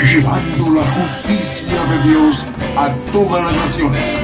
Llevando la justicia de Dios a todas las naciones.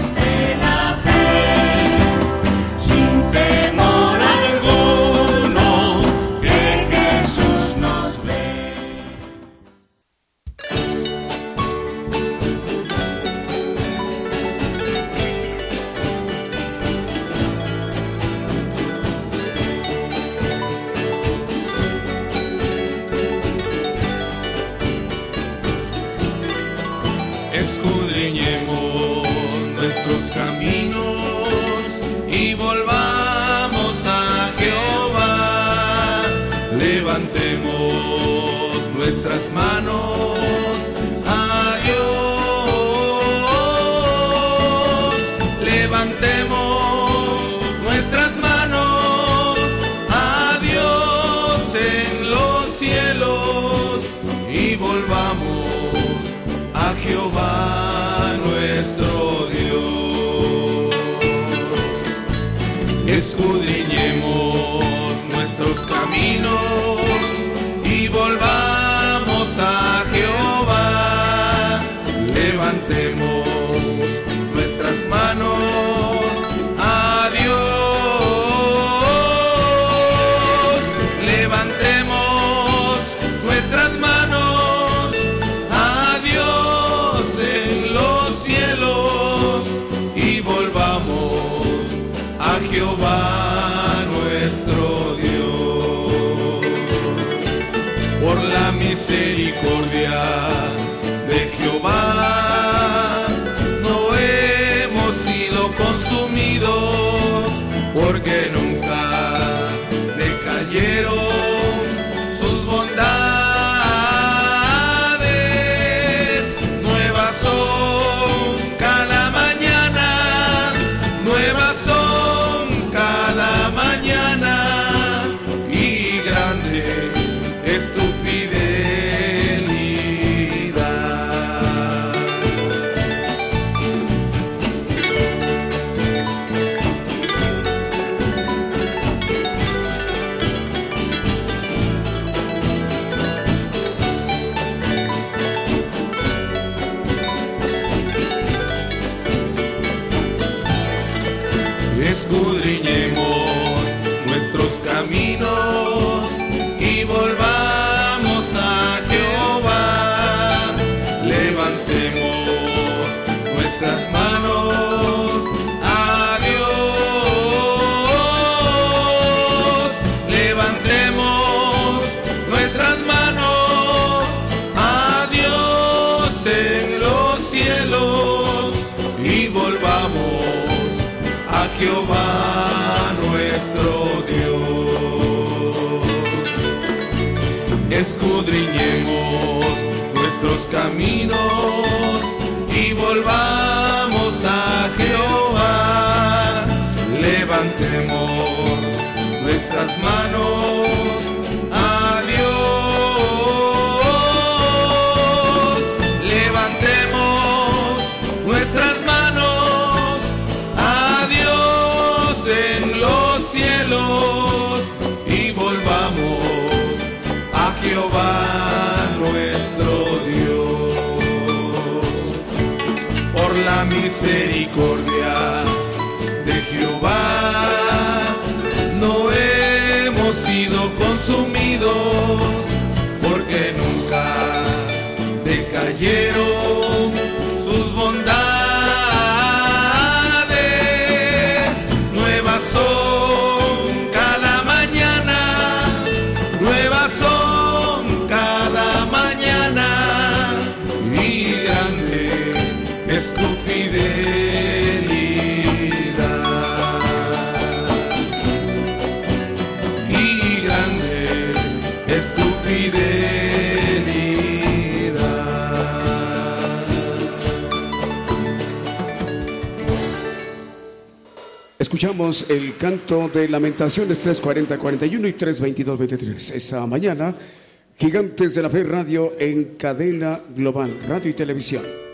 Escudriñemos nuestros caminos y volvamos a Jehová. Levantemos nuestras manos misericordia de Jehová. No hemos sido consumidos porque nunca decayeron Escuchamos el canto de Lamentaciones 340-41 y 322-23. Esa mañana, Gigantes de la Fe Radio en cadena global, radio y televisión.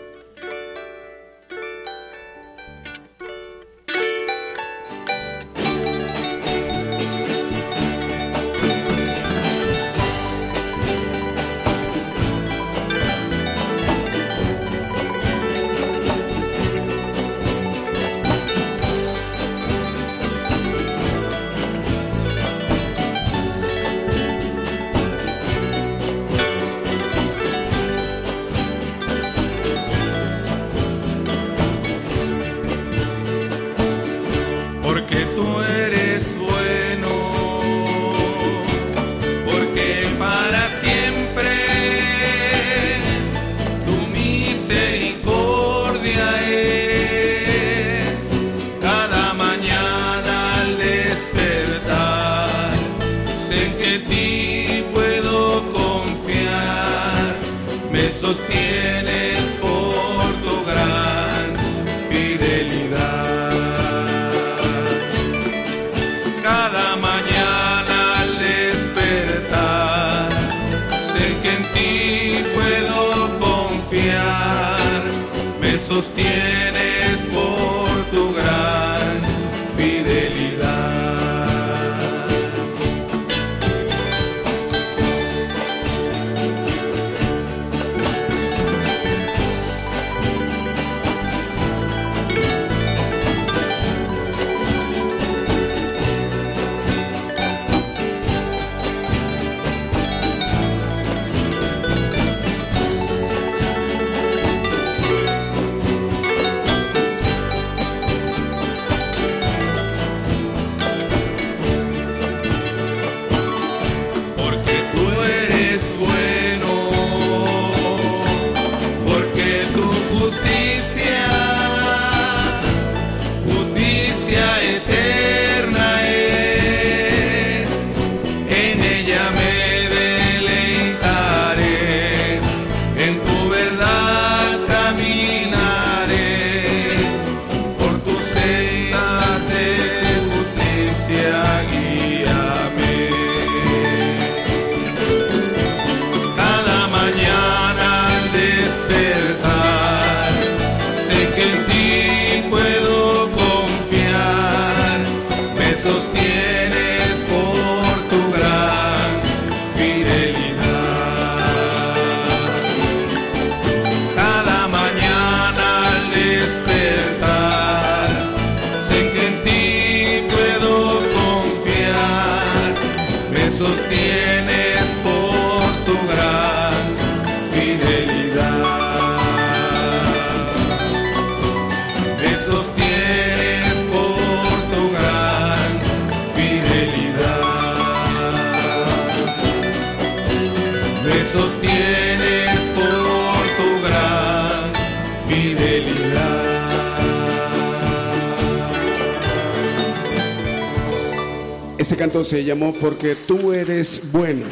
Canto se llamó Porque tú eres bueno.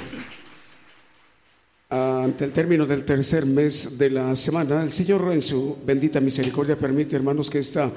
Ante el término del tercer mes de la semana, el Señor en su bendita misericordia permite, hermanos, que esta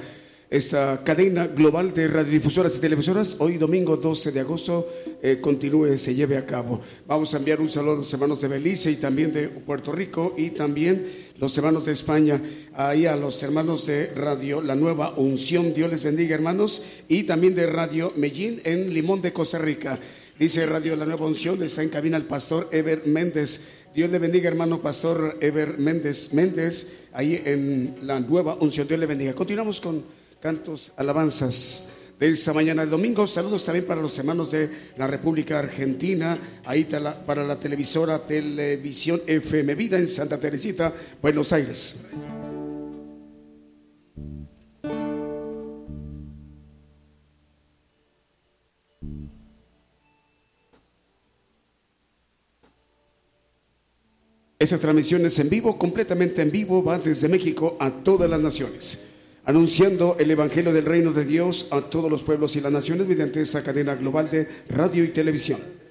esta cadena global de radiodifusoras y televisoras, hoy domingo 12 de agosto, eh, continúe, se lleve a cabo. Vamos a enviar un saludo a los hermanos de Belice y también de Puerto Rico y también los hermanos de España, ahí a los hermanos de Radio La Nueva Unción, Dios les bendiga hermanos, y también de Radio Medellín en Limón de Costa Rica. Dice Radio La Nueva Unción, está en cabina el pastor Ever Méndez. Dios le bendiga, hermano pastor Ever Méndez Méndez, ahí en la Nueva Unción. Dios le bendiga. Continuamos con cantos, alabanzas de esta mañana del domingo. Saludos también para los hermanos de la República Argentina, ahí para la televisora Televisión FM Vida en Santa Teresita, Buenos Aires. Esa transmisión es en vivo, completamente en vivo, va desde México a todas las naciones anunciando el Evangelio del Reino de Dios a todos los pueblos y las naciones mediante esta cadena global de radio y televisión.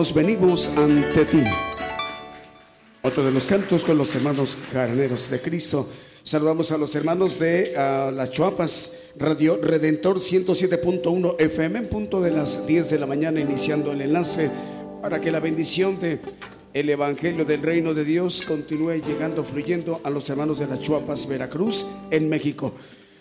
Escuchamos Venimos ante ti. Otro de los cantos con los hermanos carneros de Cristo. Saludamos a los hermanos de Las Chuapas, Radio Redentor 107.1 FM, en punto de las 10 de la mañana, iniciando el enlace para que la bendición de el Evangelio del Reino de Dios continúe llegando, fluyendo a los hermanos de Las Chuapas, Veracruz, en México.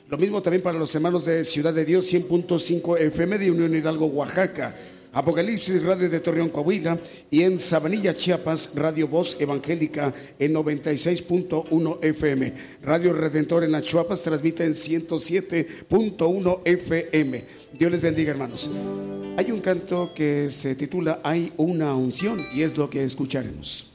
Lo mismo también para los hermanos de Ciudad de Dios 100.5 FM de Unión Hidalgo, Oaxaca. Apocalipsis Radio de Torreón, Coahuila y en Sabanilla, Chiapas, Radio Voz Evangélica en 96.1 FM. Radio Redentor en las transmite en 107.1 FM. Dios les bendiga, hermanos. Hay un canto que se titula Hay una unción y es lo que escucharemos.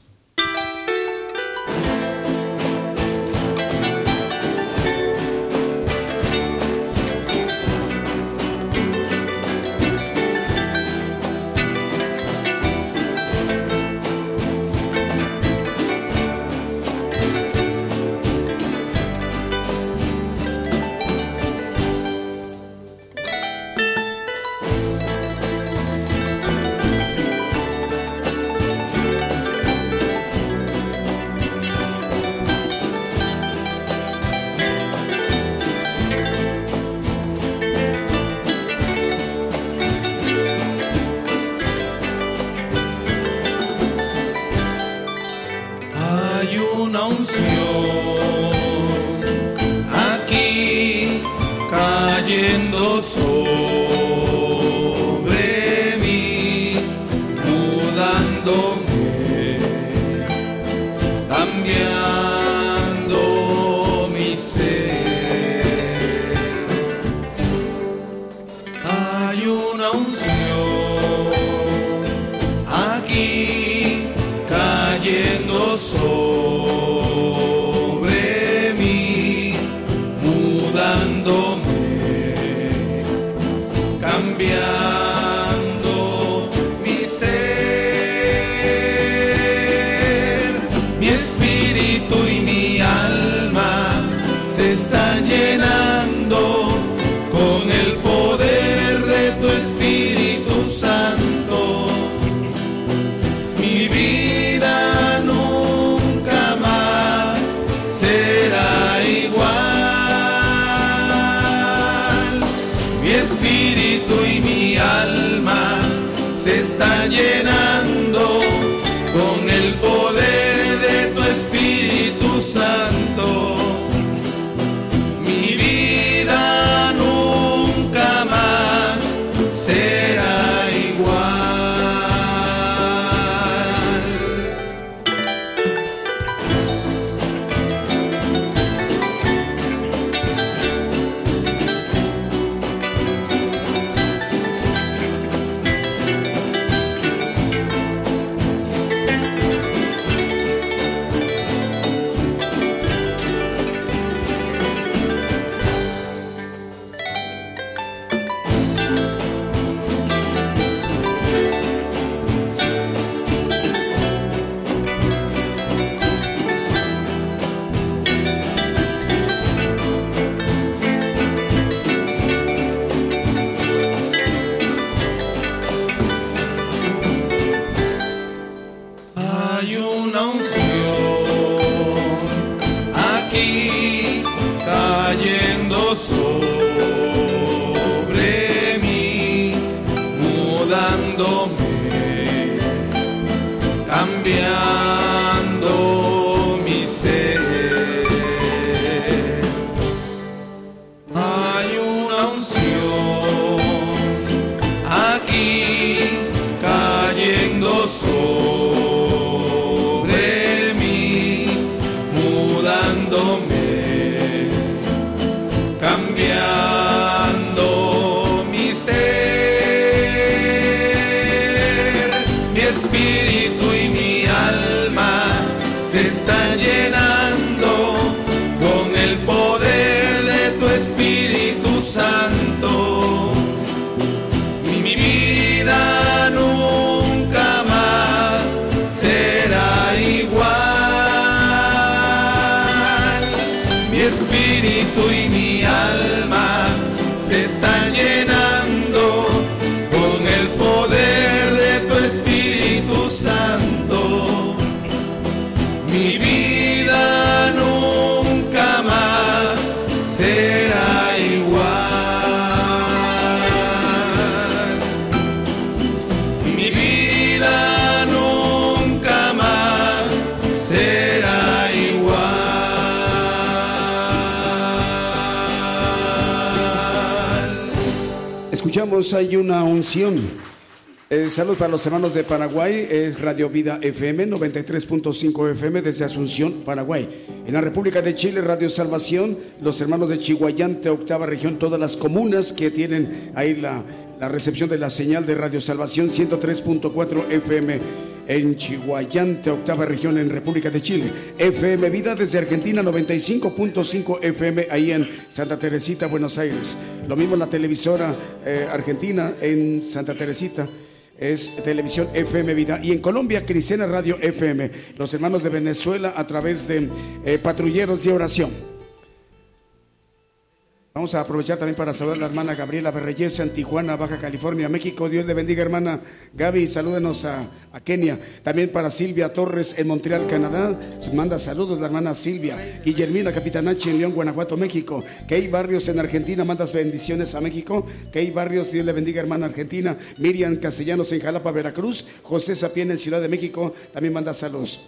Eh, salud para los hermanos de Paraguay, es Radio Vida FM 93.5 FM desde Asunción, Paraguay. En la República de Chile, Radio Salvación, los hermanos de Chihuayante, octava región, todas las comunas que tienen ahí la, recepción de la señal de Radio Salvación 103.4 FM en Chihuayante, octava región en República de Chile. FM Vida desde Argentina 95.5 FM ahí en Santa Teresita, Buenos Aires. Lo mismo la televisora eh, argentina en Santa Teresita. Es televisión FM Vida. Y en Colombia, Cristiana Radio FM. Los hermanos de Venezuela a través de eh, patrulleros de oración. Vamos a aprovechar también para saludar a la hermana Gabriela Berreyesa en Tijuana, Baja California, México. Dios le bendiga, hermana Gaby. Salúdenos a, Kenia. También para Silvia Torres en Montreal, Canadá. Manda saludos la hermana Silvia. Guillermina Capitanachi en León, Guanajuato, México. Key Barrios en Argentina, mandas bendiciones a México. Key Barrios, Dios le bendiga, hermana Argentina. Miriam Castellanos en Jalapa, Veracruz. José Sapien en Ciudad de México, también manda saludos.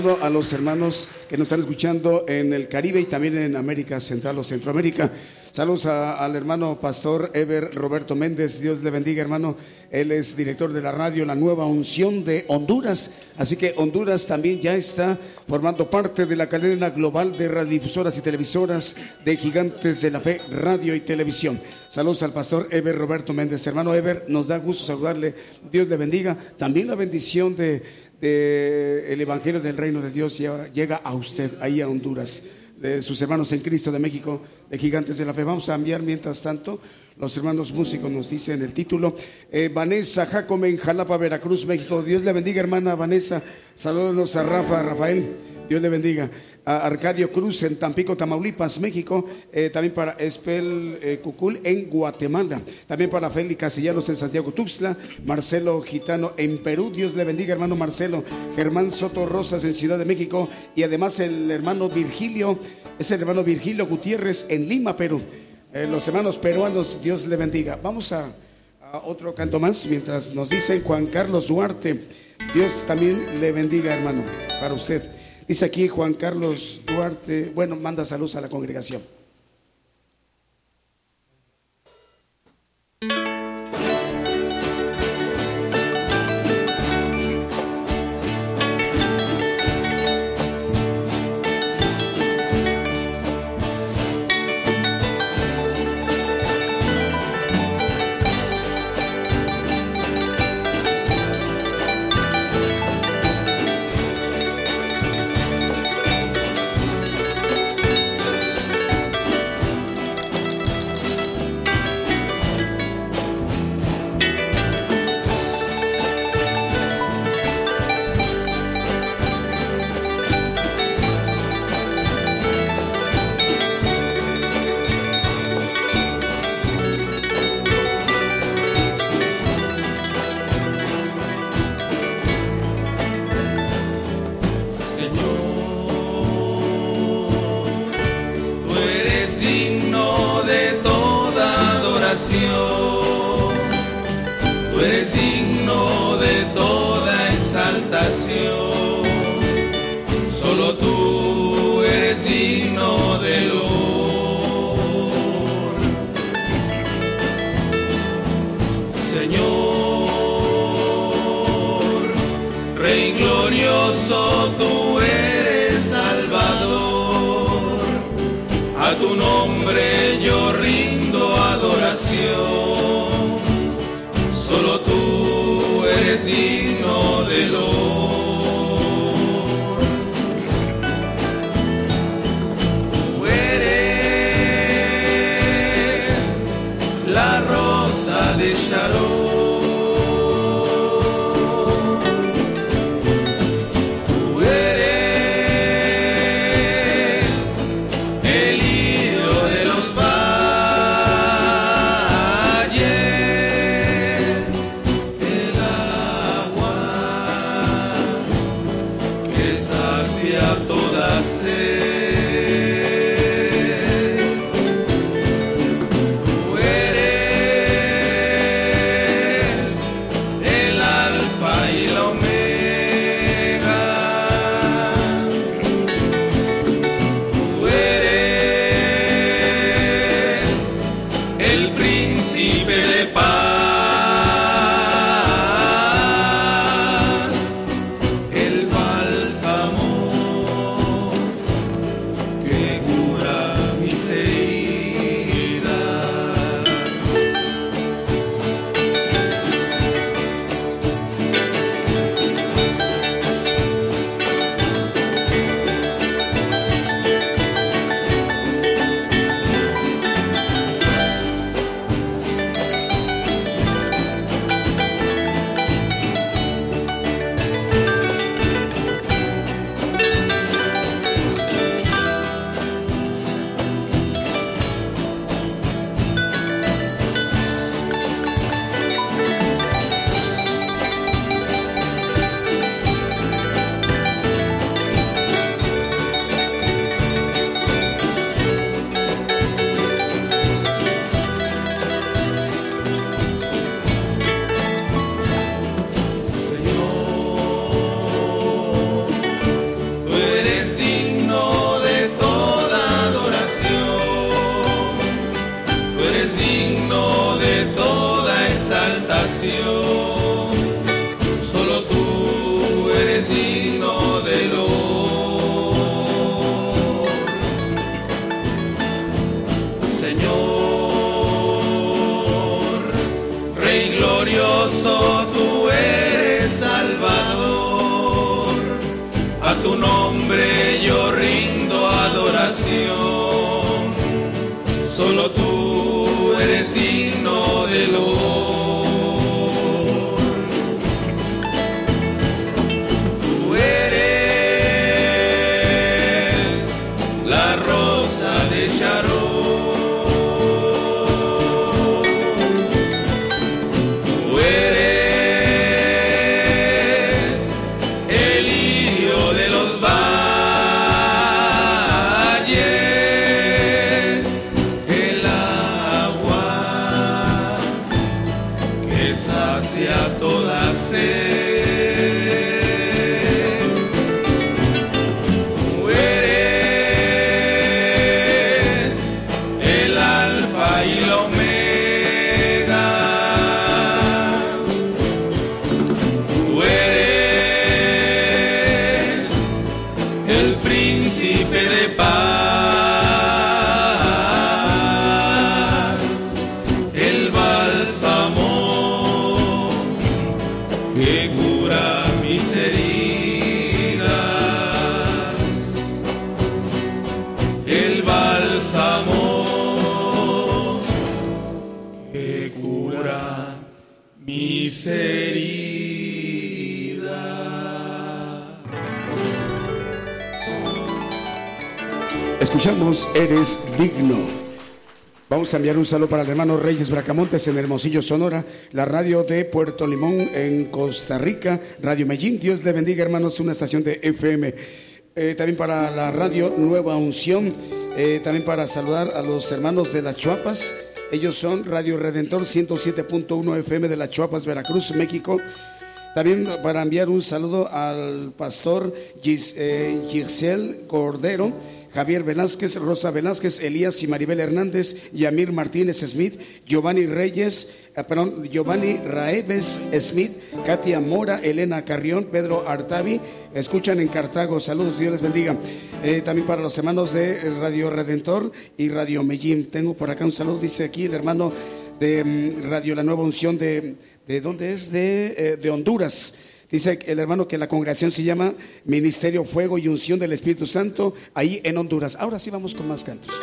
Saludo a los hermanos que nos están escuchando en el Caribe y también en América Central o Centroamérica. Saludos al hermano pastor Ever Roberto Méndez. Dios le bendiga, hermano. Él es director de la radio La Nueva Unción de Honduras. Así que Honduras también ya está formando parte de la cadena global de radiodifusoras y televisoras de Gigantes de la Fe, Radio y Televisión. Saludos al pastor Ever Roberto Méndez. Hermano Ever, nos da gusto saludarle. Dios le bendiga. También la bendición de, el Evangelio del Reino de Dios llega, llega a usted, ahí a Honduras de sus hermanos en Cristo de México, de Gigantes de la Fe. Vamos a enviar mientras tanto, los hermanos músicos nos dicen el título. Eh, Vanessa Jacome en Jalapa, Veracruz, México. Dios le bendiga, hermana Vanessa. Saludos a Rafa, Rafael. Dios le bendiga. Arcadio Cruz en Tampico, Tamaulipas, México. Eh, también para Espel eh, Cucul en Guatemala. También para Félix Castellanos en Santiago Tuxtla. Marcelo Gitano en Perú. Dios le bendiga, hermano Marcelo. Germán Soto Rosas en Ciudad de México. Y además el hermano Virgilio, es el hermano Virgilio Gutiérrez en Lima, Perú. Eh, los hermanos peruanos, Dios le bendiga. Vamos a, a otro canto más mientras nos dicen Juan Carlos Duarte. Dios también le bendiga, hermano, para usted. Dice aquí Juan Carlos Duarte, bueno, manda saludos a la congregación. Poderoso tú eres Salvador, a tu nombre Eres digno. Vamos a enviar un saludo para el hermano Reyes Bracamontes en Hermosillo, Sonora, la radio de Puerto Limón en Costa Rica, Radio Medellín. Dios le bendiga, hermanos, una estación de FM. Eh, también para la radio Nueva Unción, eh, también para saludar a los hermanos de las Chuapas. Ellos son Radio Redentor 107.1 FM de las Chuapas, Veracruz, México. También para enviar un saludo al pastor Gis, eh, Giselle Cordero, Javier Velázquez, Rosa Velázquez, Elías y Maribel Hernández, Yamir Martínez Smith, Giovanni Reyes, eh, perdón, Giovanni Raeves Smith, Katia Mora, Elena Carrión, Pedro Artavi, escuchan en Cartago, saludos, Dios les bendiga. Eh, también para los hermanos de Radio Redentor y Radio Medellín, tengo por acá un saludo, dice aquí el hermano de mm, Radio La Nueva Unción de, ¿de dónde es? De, eh, de Honduras. Dice el hermano que la congregación se llama Ministerio Fuego y Unción del Espíritu Santo, ahí en Honduras. Ahora sí vamos con más cantos.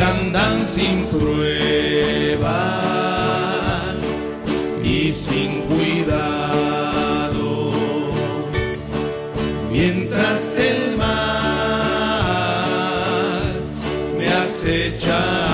Andan sin pruebas y sin cuidado. Mientras el mal me acecha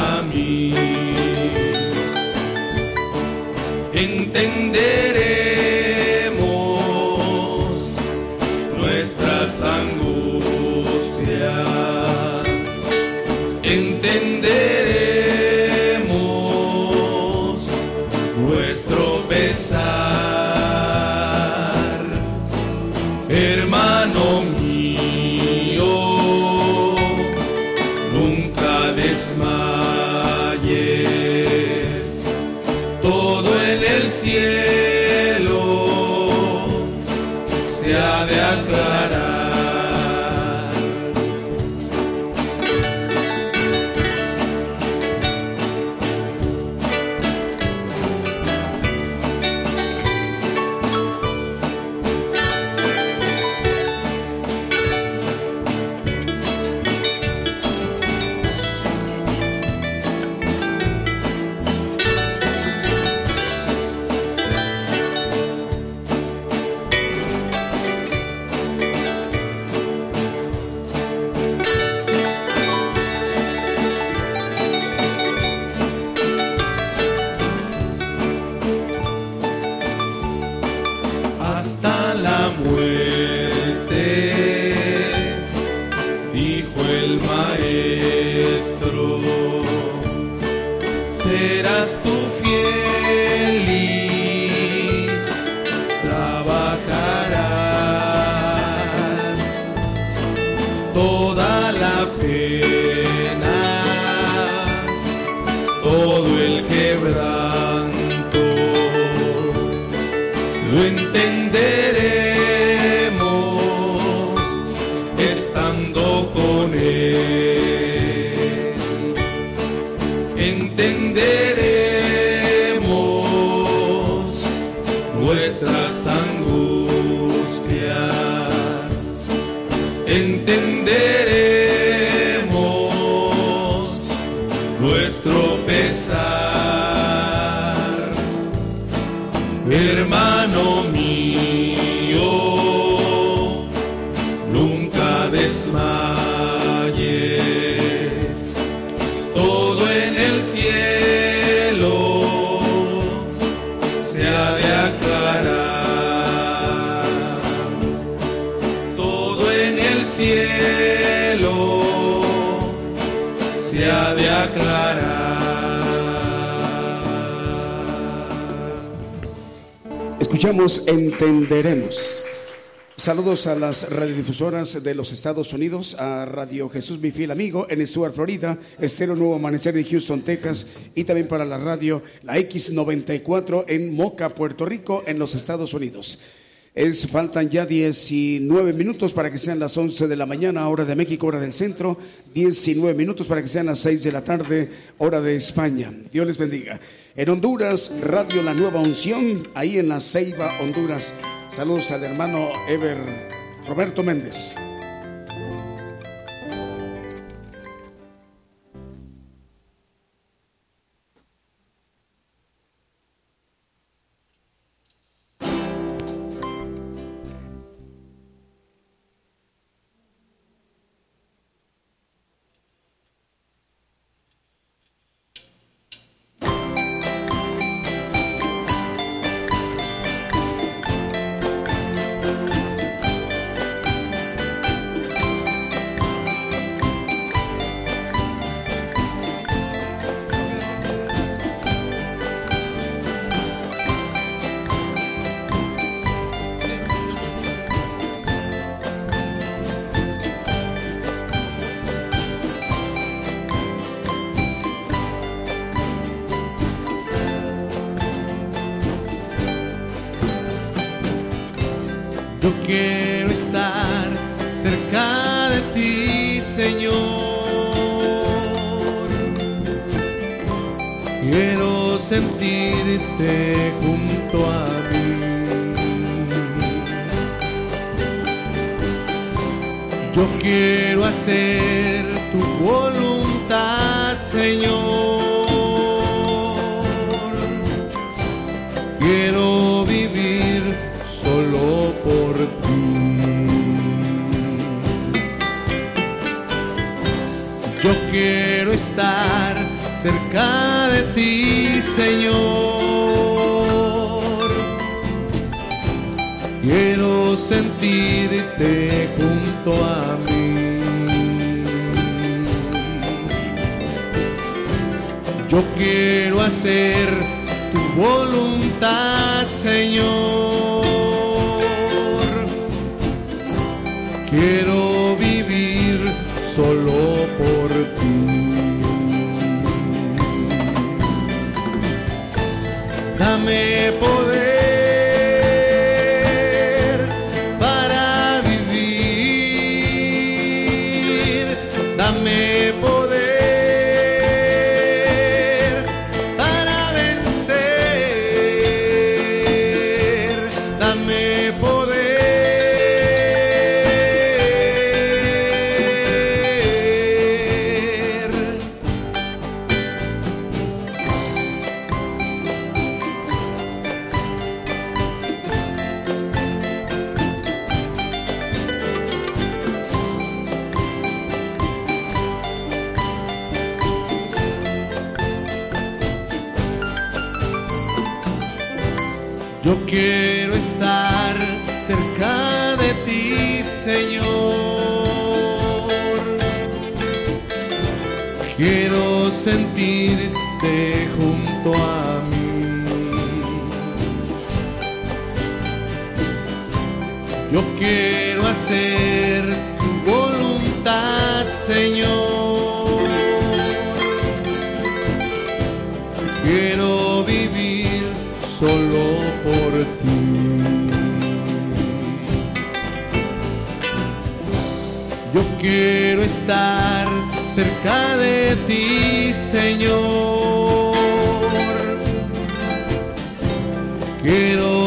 Saludos a las radiodifusoras de los Estados Unidos, a Radio Jesús, mi fiel amigo, en Stuart, Florida, Estero Nuevo Amanecer de Houston, Texas, y también para la radio, la X94 en Moca, Puerto Rico, en los Estados Unidos. Es, faltan ya 19 minutos para que sean las 11 de la mañana, hora de México, hora del centro, 19 minutos para que sean las 6 de la tarde, hora de España. Dios les bendiga. En Honduras, Radio La Nueva Unción, ahí en la Ceiba, Honduras. Saludos al hermano Ever Roberto Méndez.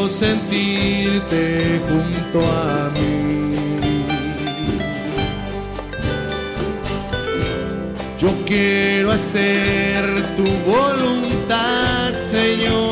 sentirte junto a mí. Yo quiero hacer tu voluntad, Señor.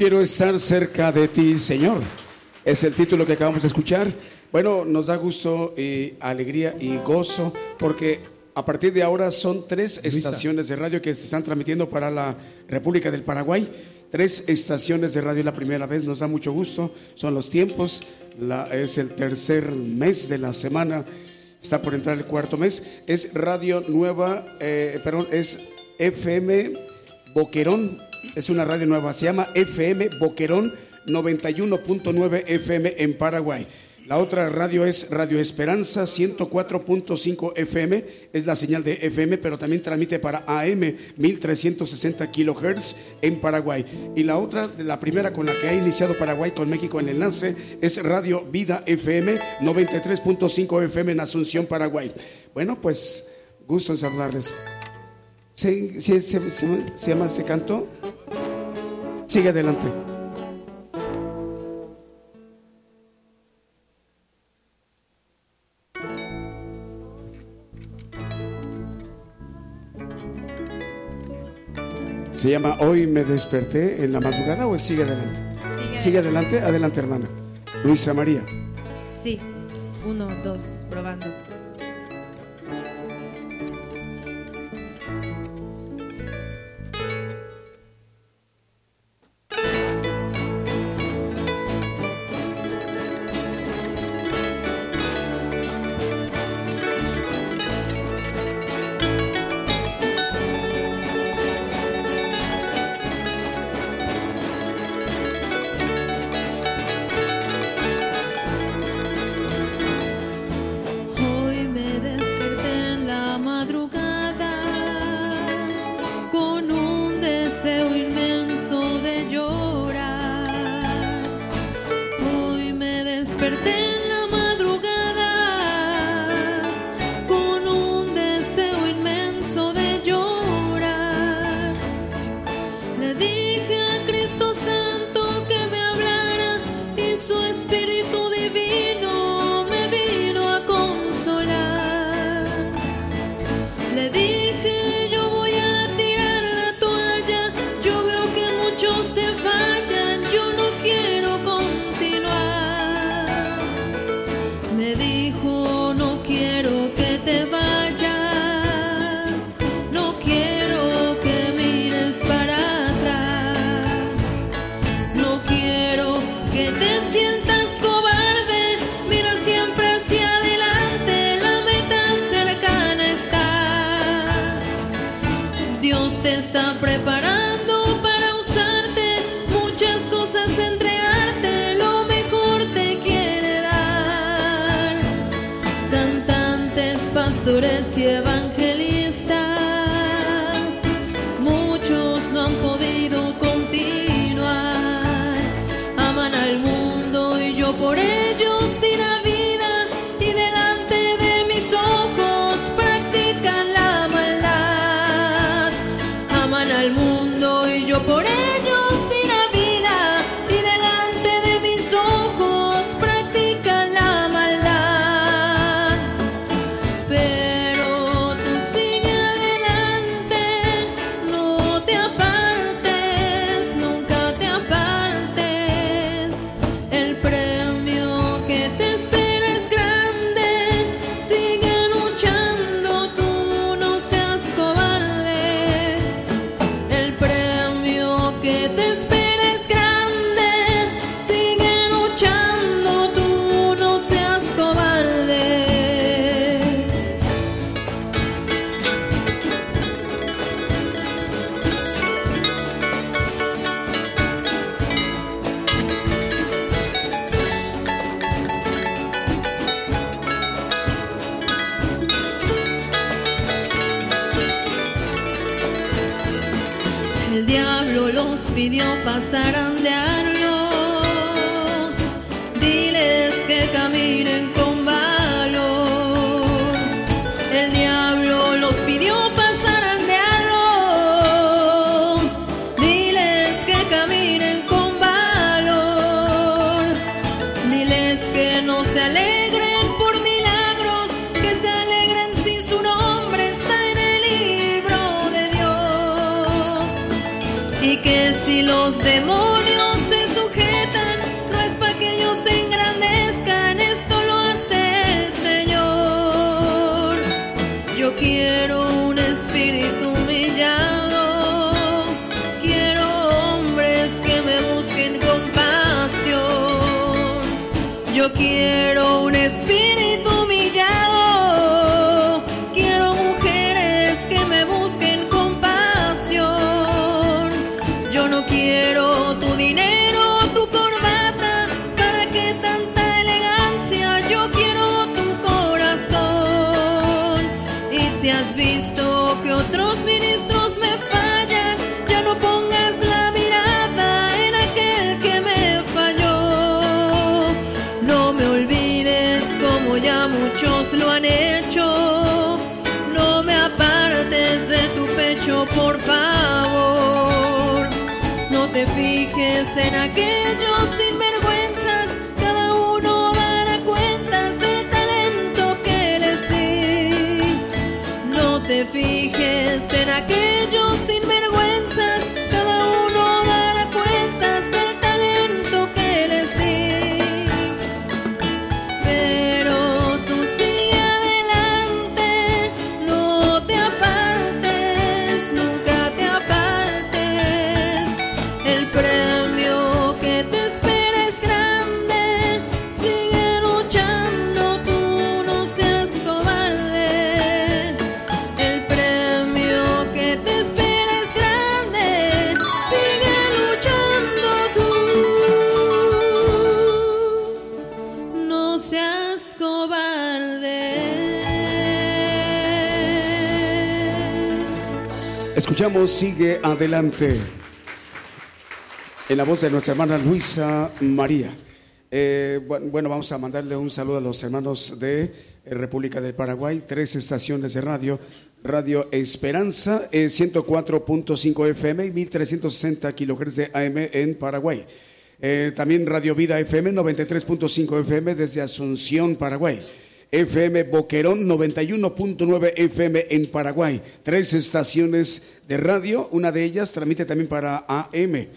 Quiero estar cerca de ti, Señor. Es el título que acabamos de escuchar. Bueno, nos da gusto y alegría y gozo porque a partir de ahora son tres estaciones de radio que se están transmitiendo para la República del Paraguay. Tres estaciones de radio la primera vez, nos da mucho gusto. Son los tiempos, es el tercer mes de la semana, está por entrar el cuarto mes. Es Radio Nueva, eh, perdón, es FM Boquerón es una radio nueva, se llama FM Boquerón 91.9 FM en Paraguay. La otra radio es Radio Esperanza 104.5 FM, es la señal de FM, pero también transmite para AM 1360 kilohertz en Paraguay. Y la otra, la primera con la que ha iniciado Paraguay con México en el enlace, es Radio Vida FM 93.5 FM en Asunción, Paraguay. Bueno, pues gusto en saludarles. ¿Se, se, se llama ese canto? Sigue adelante. Se llama Hoy me desperté en la madrugada o sigue adelante. Sigue, adelante. adelante, hermana. Luisa María. Sí, uno, dos, probando. En aquellos sinvergüenzas. Cada uno dará cuentas del talento que les di. No te fijes en aquellos Escuchamos Sigue Adelante. En la voz de nuestra hermana Luisa María. Eh, bu- bueno, vamos a mandarle un saludo a los hermanos de eh, República del Paraguay, tres estaciones de radio. Radio Esperanza, eh, 104.5 FM y 1360 kilohertz de AM en Paraguay. Eh, también Radio Vida FM 93.5 FM desde Asunción, Paraguay. FM Boquerón 91.9 FM en Paraguay. Tres estaciones de radio, una de ellas transmite también para AM.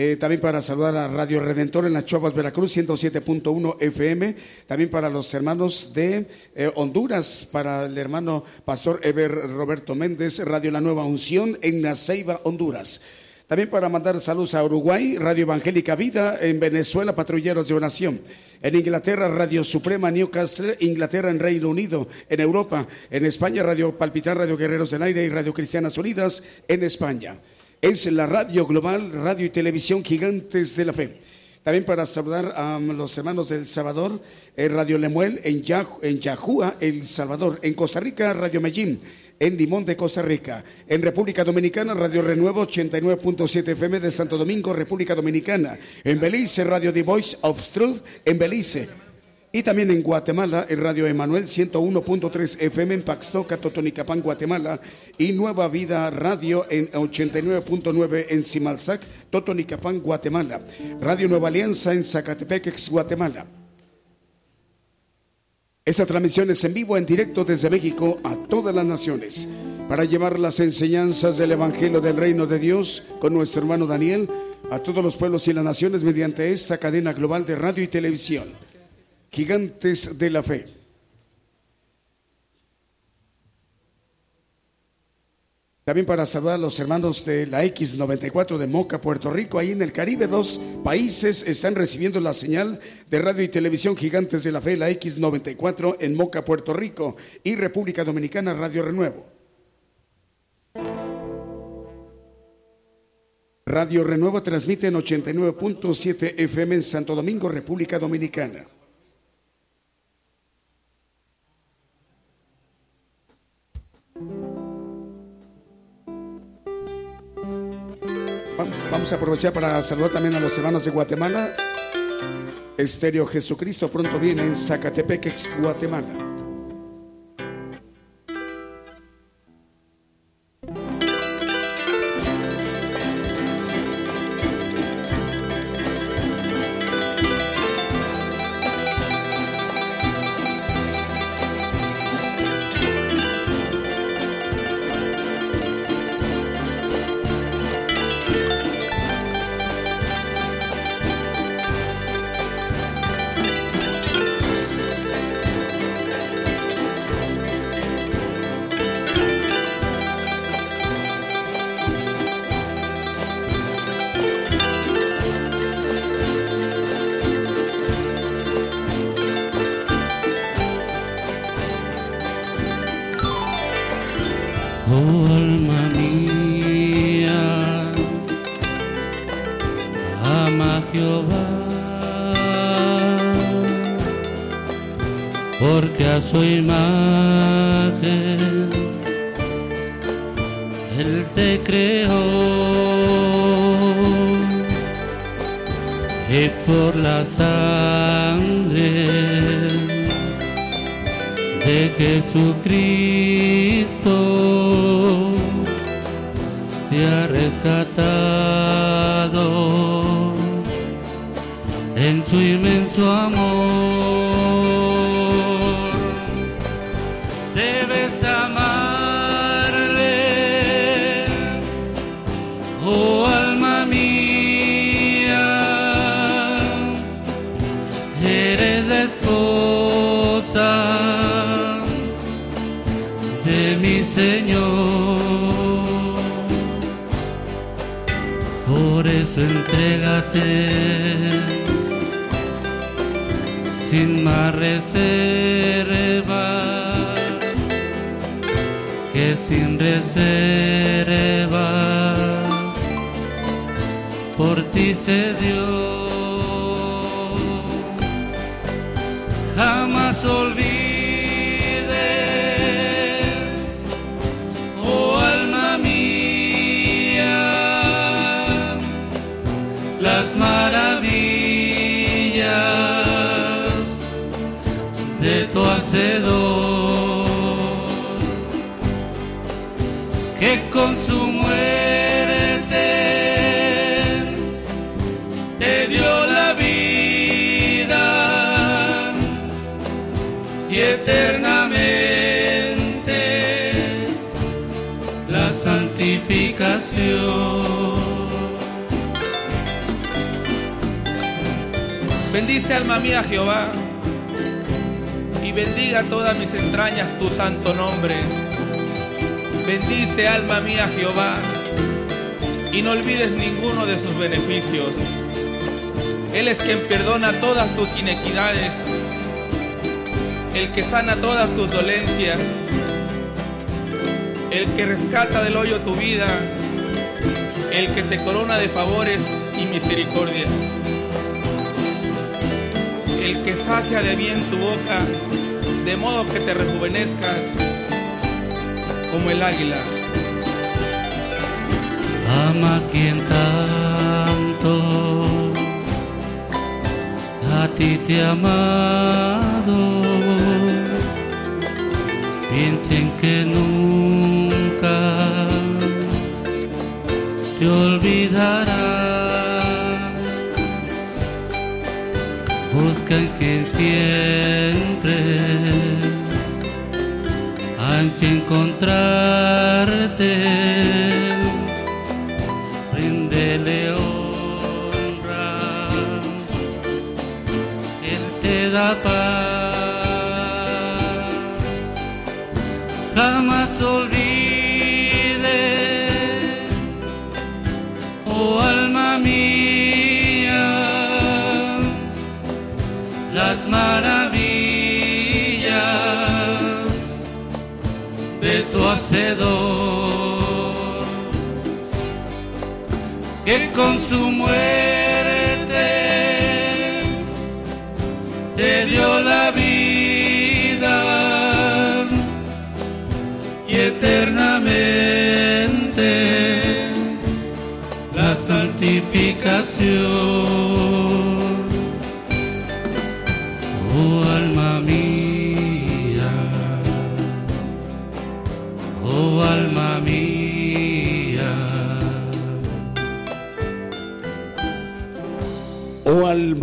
Eh, también para saludar a Radio Redentor en las Chovas, Veracruz, 107.1 FM. También para los hermanos de eh, Honduras, para el hermano Pastor Eber Roberto Méndez, Radio La Nueva Unción en La Ceiba, Honduras. También para mandar saludos a Uruguay, Radio Evangélica Vida, en Venezuela, Patrulleros de Oración. En Inglaterra, Radio Suprema Newcastle, Inglaterra en Reino Unido, en Europa, en España, Radio Palpitar, Radio Guerreros del Aire y Radio Cristianas Unidas en España. Es la radio global, radio y televisión gigantes de la fe. También para saludar a los hermanos del Salvador, eh, Radio Lemuel en, Yah- en El Salvador. En Costa Rica, Radio Medellín. En Limón de Costa Rica. En República Dominicana, Radio Renuevo 89.7 FM de Santo Domingo, República Dominicana. En Belice, Radio The Voice of Truth en Belice. Y también en Guatemala, el Radio Emanuel 101.3 FM en Paxtoca, Totonicapán, Guatemala. Y Nueva Vida Radio en 89.9 en Simalzac, Totonicapán, Guatemala. Radio Nueva Alianza en Zacatepeque, Guatemala. Esta transmisión es en vivo, en directo desde México a todas las naciones para llevar las enseñanzas del Evangelio del Reino de Dios con nuestro hermano Daniel a todos los pueblos y las naciones mediante esta cadena global de radio y televisión. Gigantes de la Fe. También para saludar a los hermanos de la X94 de Moca, Puerto Rico, ahí en el Caribe, dos países están recibiendo la señal de radio y televisión Gigantes de la Fe, la X94 en Moca, Puerto Rico, y República Dominicana, Radio Renuevo. Radio Renuevo transmite en 89.7 FM en Santo Domingo, República Dominicana. Vamos a aprovechar para saludar también a los hermanos de Guatemala. Estéreo Jesucristo pronto viene en Zacatepec, Guatemala. soy más. encontrarte. con su muerte te dio la vida y eternamente la santificación.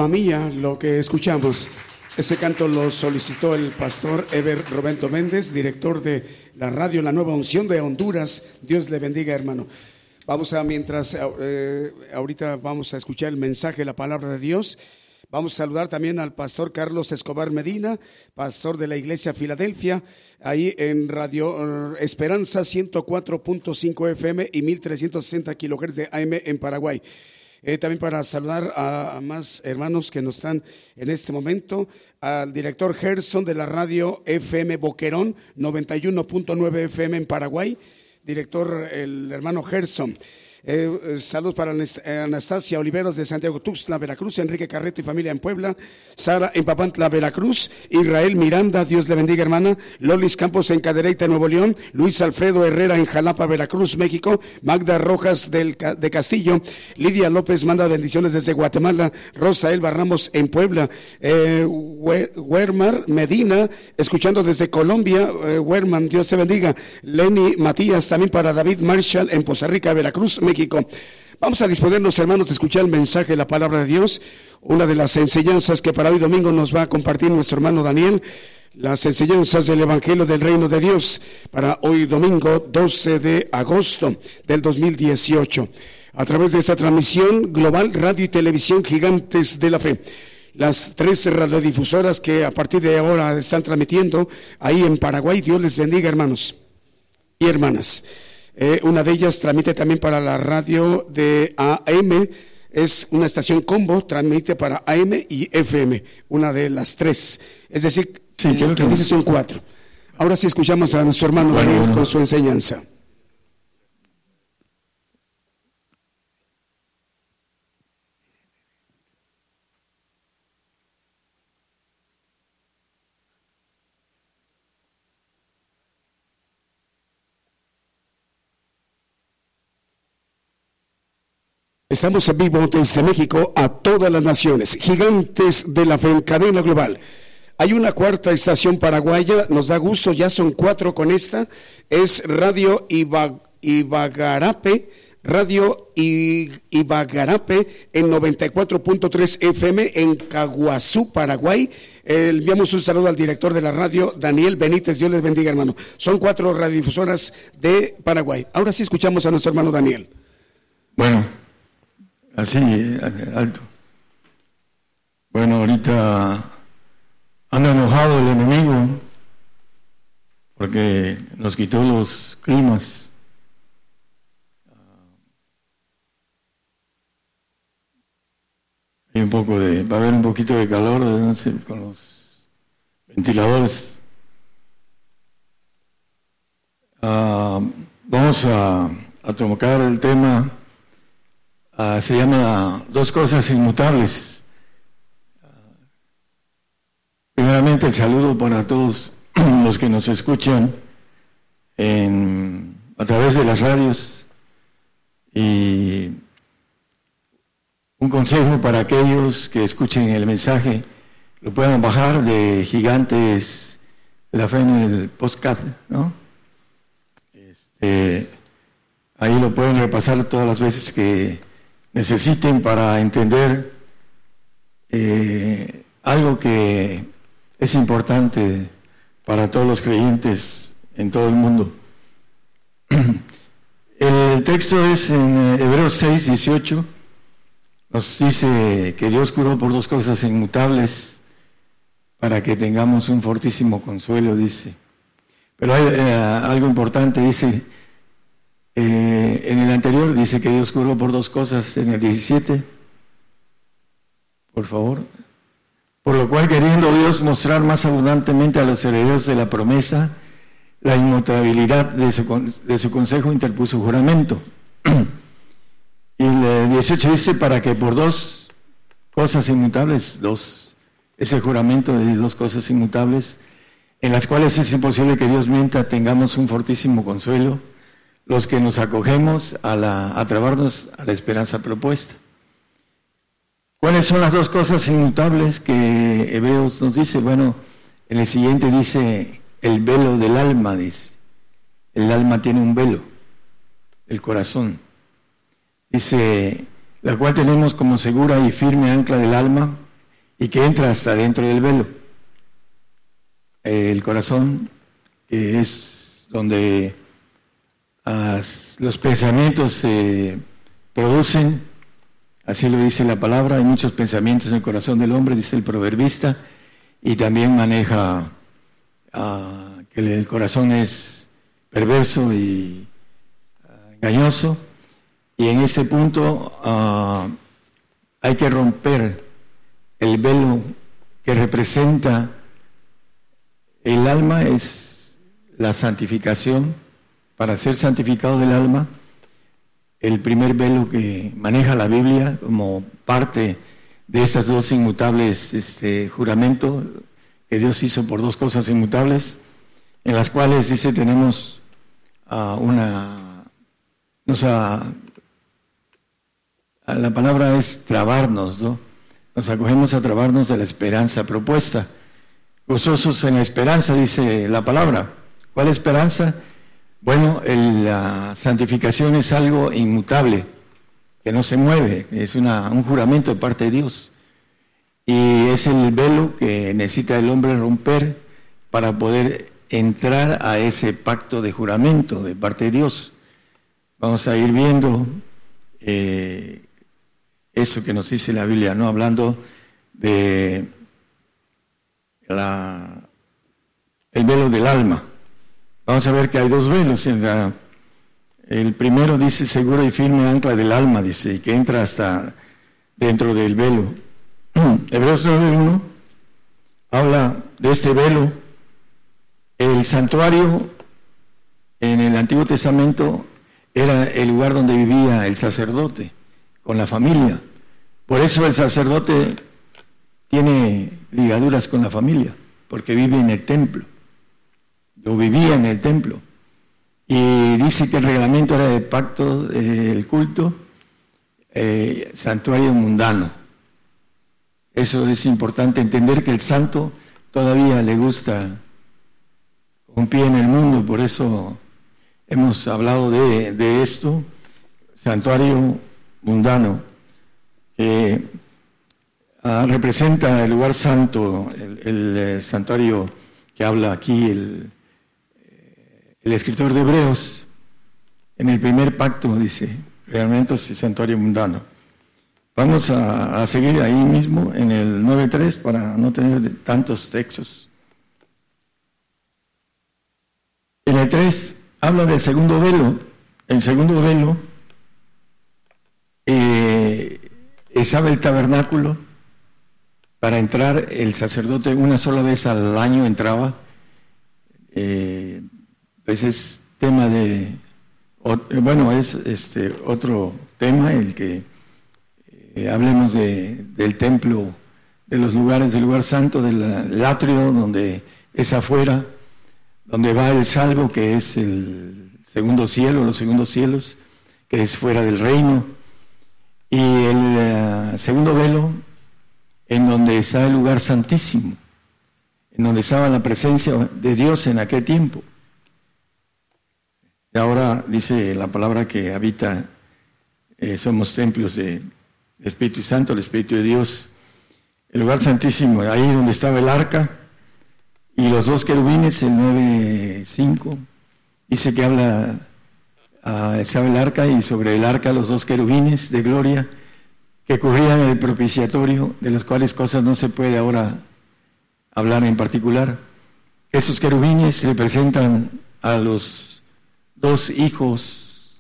Mía, lo que escuchamos. Ese canto lo solicitó el pastor Eber Roberto Méndez, director de la radio La Nueva Unción de Honduras. Dios le bendiga, hermano. Vamos a, mientras eh, ahorita vamos a escuchar el mensaje, la palabra de Dios. Vamos a saludar también al pastor Carlos Escobar Medina, pastor de la iglesia Filadelfia, ahí en Radio eh, Esperanza 104.5 FM y 1360 kilohertz de AM en Paraguay. Eh, también para saludar a, a más hermanos que nos están en este momento, al director Gerson de la radio FM Boquerón 91.9 FM en Paraguay, director el hermano Gerson. Eh, eh, saludos para eh, Anastasia Oliveros de Santiago Tuxtla, Veracruz, Enrique Carreto y familia en Puebla, Sara en Papantla, Veracruz, Israel Miranda, Dios le bendiga hermana, Lolis Campos en Cadereyta, Nuevo León, Luis Alfredo Herrera en Jalapa, Veracruz, México, Magda Rojas del, de Castillo, Lidia López manda bendiciones desde Guatemala, Rosa Elba Ramos en Puebla, eh, We- Wermar Medina, escuchando desde Colombia, eh, Werman, Dios te bendiga, Lenny Matías, también para David Marshall en Poza Rica, Veracruz, México. Vamos a disponernos, hermanos, de escuchar el mensaje de la palabra de Dios, una de las enseñanzas que para hoy domingo nos va a compartir nuestro hermano Daniel, las enseñanzas del Evangelio del Reino de Dios para hoy domingo 12 de agosto del 2018. A través de esta transmisión global, radio y televisión gigantes de la fe. Las tres radiodifusoras que a partir de ahora están transmitiendo ahí en Paraguay. Dios les bendiga, hermanos y hermanas. Eh, una de ellas transmite también para la radio de AM, es una estación combo, transmite para AM y FM, una de las tres. Es decir, Sí, que dice son cuatro. Ahora sí escuchamos a nuestro hermano Bueno, Daniel bueno. con su enseñanza. Estamos en vivo desde México a todas las naciones, gigantes de la cadena global. Hay una cuarta estación paraguaya, nos da gusto, ya son cuatro con esta, es Radio Iba- Ibagarape, Radio Ibagarape en 94.3 FM en Caguazú, Paraguay. Eh, enviamos un saludo al director de la radio, Daniel Benítez, Dios les bendiga hermano. Son cuatro radiodifusoras de Paraguay. Ahora sí escuchamos a nuestro hermano Daniel. Bueno, así, alto. Bueno, ahorita anda enojado el enemigo porque nos quitó los climas. Hay un poco de, va a haber un poquito de calor con los ventiladores. Ah, vamos a, a el tema, ah, se llama Dos cosas inmutables. Primeramente el saludo para todos los que nos escuchan en, a través de las radios y un consejo para aquellos que escuchen el mensaje, lo puedan bajar de Gigantes de la Fe en el podcast, ¿no? Este, ahí lo pueden repasar todas las veces que necesiten para entender eh, algo que es importante para todos los creyentes en todo el mundo. El texto es en eh, Hebreos 6, 18. Nos dice que Dios curó por dos cosas inmutables para que tengamos un fortísimo consuelo, dice. Pero hay eh, algo importante, dice, eh, en el anterior dice que Dios curó por dos cosas, en el 17, por favor. Por lo cual, queriendo Dios mostrar más abundantemente a los herederos de la promesa la inmutabilidad de su, de su consejo, interpuso juramento. y el eh, 18 dice, para que por dos cosas inmutables, dos, ese juramento de dos cosas inmutables, en las cuales es imposible que Dios mienta, tengamos un fortísimo consuelo los que nos acogemos a, la, a trabarnos a la esperanza propuesta. ¿Cuáles son las dos cosas inmutables que Hebreos nos dice? Bueno, en el siguiente dice el velo del alma, dice. El alma tiene un velo, el corazón. Dice, la cual tenemos como segura y firme ancla del alma y que entra hasta dentro del velo. El corazón, que es donde los pensamientos se producen, así lo dice la palabra, hay muchos pensamientos en el corazón del hombre, dice el proverbista, y también maneja ah, que el corazón es perverso y ah, engañoso, y en ese punto ah, hay que romper el velo que representa el alma, es la santificación para ser santificado del alma, el primer velo que maneja la Biblia como parte de estas dos inmutables este, juramentos que Dios hizo por dos cosas inmutables, en las cuales dice tenemos una, o sea, la palabra es trabarnos, ¿no? Nos acogemos a trabarnos de la esperanza propuesta. Gozosos en la esperanza, dice la palabra. ¿Cuál esperanza? Bueno, la santificación es algo inmutable, que no se mueve, es un juramento de parte de Dios. Y es el velo que necesita el hombre romper para poder entrar a ese pacto de juramento de parte de Dios. Vamos a ir viendo eh, eso que nos dice la Biblia, ¿no? Hablando de el velo del alma. Vamos a ver que hay dos velos. el primero dice seguro y firme ancla del alma, dice, y que entra hasta dentro del velo. Hebreos 9.1 habla de este velo. El santuario en el Antiguo Testamento era el lugar donde vivía el sacerdote con la familia. Por eso el sacerdote tiene ligaduras con la familia, porque vive en el templo yo vivía en el templo. Y dice que el reglamento era de pacto del culto, eh, santuario mundano. Eso es importante entender que el santo todavía le gusta un pie en el mundo, por eso hemos hablado de, esto, santuario mundano, que ah, representa el lugar santo, el eh, santuario que habla aquí el, el escritor de Hebreos, en el primer pacto, dice, realmente es santuario mundano. Vamos a, seguir ahí mismo en el 9.3 para no tener tantos textos. En el 3 habla del segundo velo. El segundo velo eh, estaba el tabernáculo. Para entrar, el sacerdote una sola vez al año entraba. Eh, pues es tema de, bueno, es este otro tema el que eh, hablemos de, del templo, de los lugares, del lugar santo, del atrio, donde es afuera, donde va el salvo, que es el segundo cielo, los segundos cielos, que es fuera del reino, y el eh, segundo velo, en donde está el lugar santísimo, en donde estaba la presencia de Dios en aquel tiempo. Ahora dice la palabra que habita, eh, somos templos del Espíritu Santo, el Espíritu de Dios, el lugar santísimo, ahí donde estaba el arca, y los dos querubines, el 9.5, dice que habla, uh, estaba el arca y sobre el arca los dos querubines de gloria que cubrían el propiciatorio, de las cuales cosas no se puede ahora hablar en particular. Esos querubines representan a los dos hijos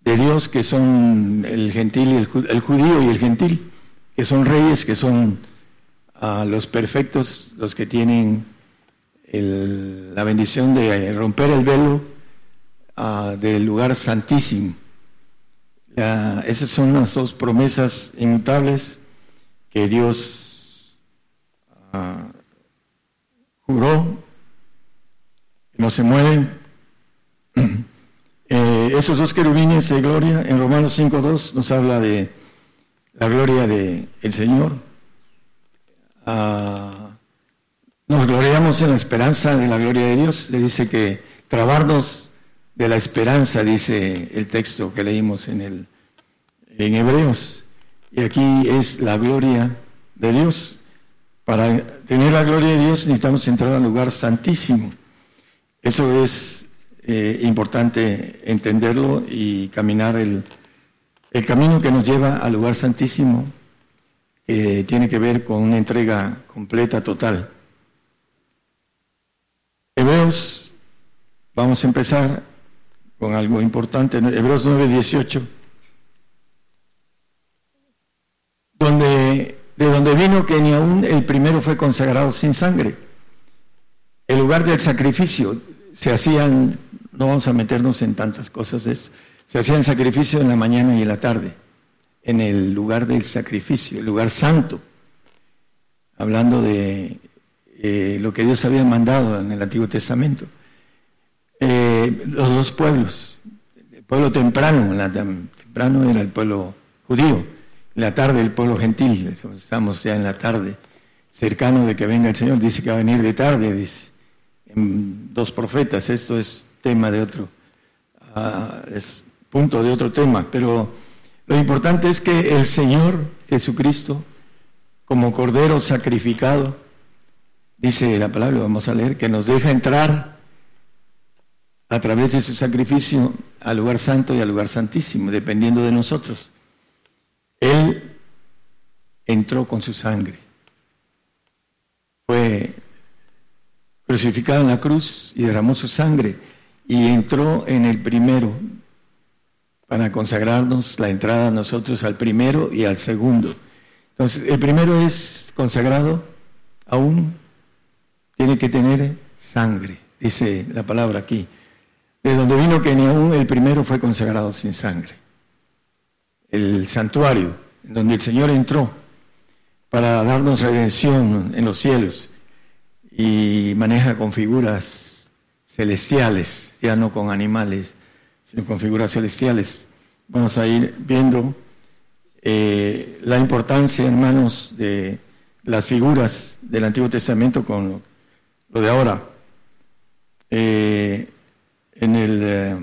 de Dios que son el gentil y el, judío y el gentil, que son reyes, que son ah, los perfectos, los que tienen la bendición de romper el velo ah, del lugar santísimo. esas son las dos promesas inmutables que Dios ah, juró, que no se mueren, Eh, esos dos querubines de gloria, en Romanos 5.2 nos habla de la gloria del el Señor. Ah, nos gloriamos en la esperanza de la gloria de Dios. Le dice que trabarnos de la esperanza, dice el texto que leímos en, el, en Hebreos. Y aquí es la gloria de Dios. Para tener la gloria de Dios necesitamos entrar al lugar santísimo. Eso es eh, importante entenderlo y caminar el, el camino que nos lleva al lugar santísimo, que tiene que ver con una entrega completa, total. Hebreos, vamos a empezar con algo importante, Hebreos 9, 18, donde, de donde vino que ni aún el primero fue consagrado sin sangre. El lugar del sacrificio se hacían, no vamos a meternos en tantas cosas se hacían sacrificios en la mañana y en la tarde, en el lugar del sacrificio, el lugar santo, hablando de eh, lo que Dios había mandado en el Antiguo Testamento. Eh, los dos pueblos, el pueblo temprano, temprano era el pueblo judío, en la tarde el pueblo gentil, estamos ya en la tarde, cercano de que venga el Señor, dice que va a venir de tarde, dice, dos profetas, esto es tema de otro, ah, es punto de otro tema, pero lo importante es que el Señor Jesucristo, como Cordero sacrificado, dice la palabra, vamos a leer, que nos deja entrar a través de su sacrificio al lugar santo y al lugar santísimo, dependiendo de nosotros. Él entró con su sangre. Fue crucificado en la cruz y derramó su sangre y entró en el primero para consagrarnos la entrada a nosotros al primero y al segundo. Entonces, el primero es consagrado, aún tiene que tener sangre, dice la palabra aquí. De donde vino que ni aún el primero fue consagrado sin sangre. El santuario, donde el Señor entró para darnos redención en los cielos y maneja con figuras celestiales, ya no con animales, sino con figuras celestiales. Vamos a ir viendo eh, la importancia, hermanos, de las figuras del Antiguo Testamento con lo, de ahora. Eh, en el eh,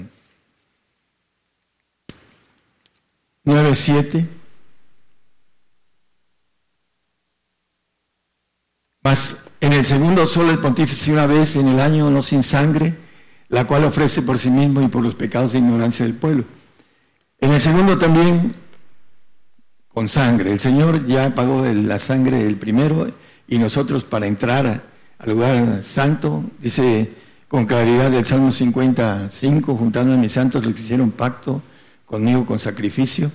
9.7, más en el segundo solo el pontífice una vez en el año no sin sangre, la cual ofrece por sí mismo y por los pecados de ignorancia del pueblo. En el segundo también con sangre. El Señor ya pagó la sangre del primero y nosotros para entrar al lugar santo, dice con claridad del Salmo 55, juntando a mis santos los que hicieron pacto conmigo con sacrificio.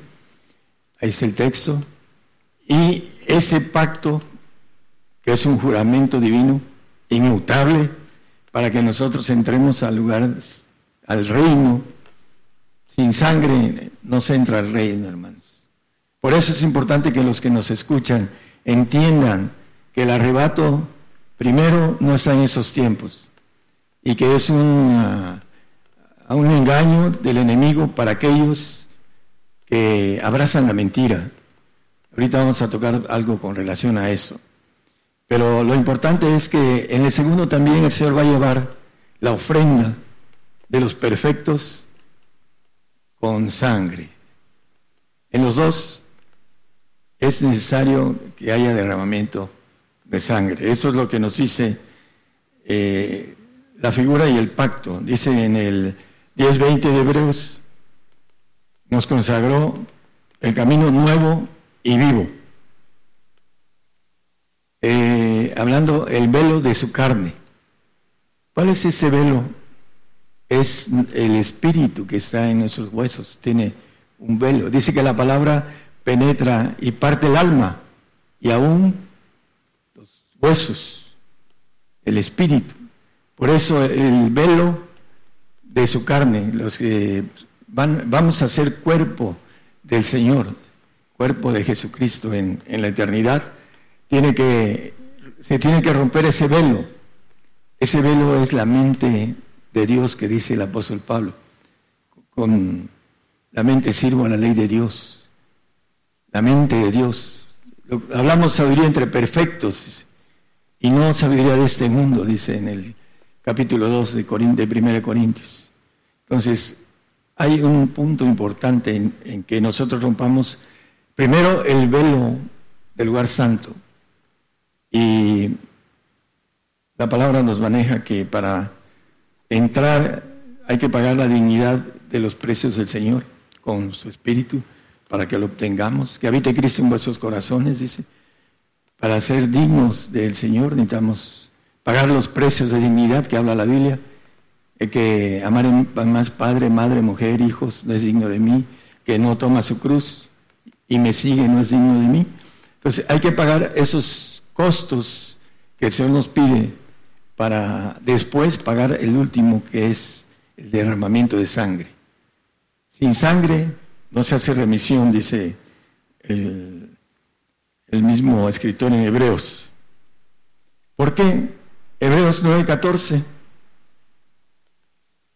Ahí está el texto. Y ese pacto, que es un juramento divino, inmutable, para que nosotros entremos al lugar, al reino. Sin sangre no se entra al reino, hermanos. Por eso es importante que los que nos escuchan entiendan que el arrebato primero no está en esos tiempos y que es un, un engaño del enemigo para aquellos que abrazan la mentira. Ahorita vamos a tocar algo con relación a eso. Pero lo importante es que en el segundo también el Señor va a llevar la ofrenda de los perfectos con sangre. En los dos es necesario que haya derramamiento de sangre. Eso es lo que nos dice eh, la figura y el pacto. Dice en el 10.20 de Hebreos, nos consagró el camino nuevo y vivo eh, hablando el velo de su carne. ¿Cuál es ese velo? Es el espíritu que está en nuestros huesos, tiene un velo. Dice que la palabra penetra y parte el alma y aún los huesos, el espíritu. Por eso el velo de su carne, los que van, vamos a ser cuerpo del Señor, cuerpo de Jesucristo en, en la eternidad tiene que, se tiene que romper ese velo. Ese velo es la mente de Dios que dice el apóstol Pablo. con la mente sirvo a la ley de Dios, la mente de Dios. Hablamos sabiduría entre perfectos y no sabiduría de este mundo, dice en el capítulo 2 de, de 1 Corintios. Entonces, hay un punto importante en, en que nosotros rompamos primero el velo del lugar santo y la palabra nos maneja que para entrar hay que pagar la dignidad de los precios del Señor con su espíritu para que lo obtengamos. Que habite Cristo en vuestros corazones, dice. Para ser dignos del Señor necesitamos pagar los precios de dignidad que habla la Biblia. Que amar más padre, madre, mujer, hijos no es digno de mí, que no toma su cruz y me sigue no es digno de mí. Entonces hay que pagar esos costos que el Señor nos pide para después pagar el último que es el derramamiento de sangre. Sin sangre no se hace remisión, dice el, mismo escritor en Hebreos. ¿Por qué? Hebreos 9:14.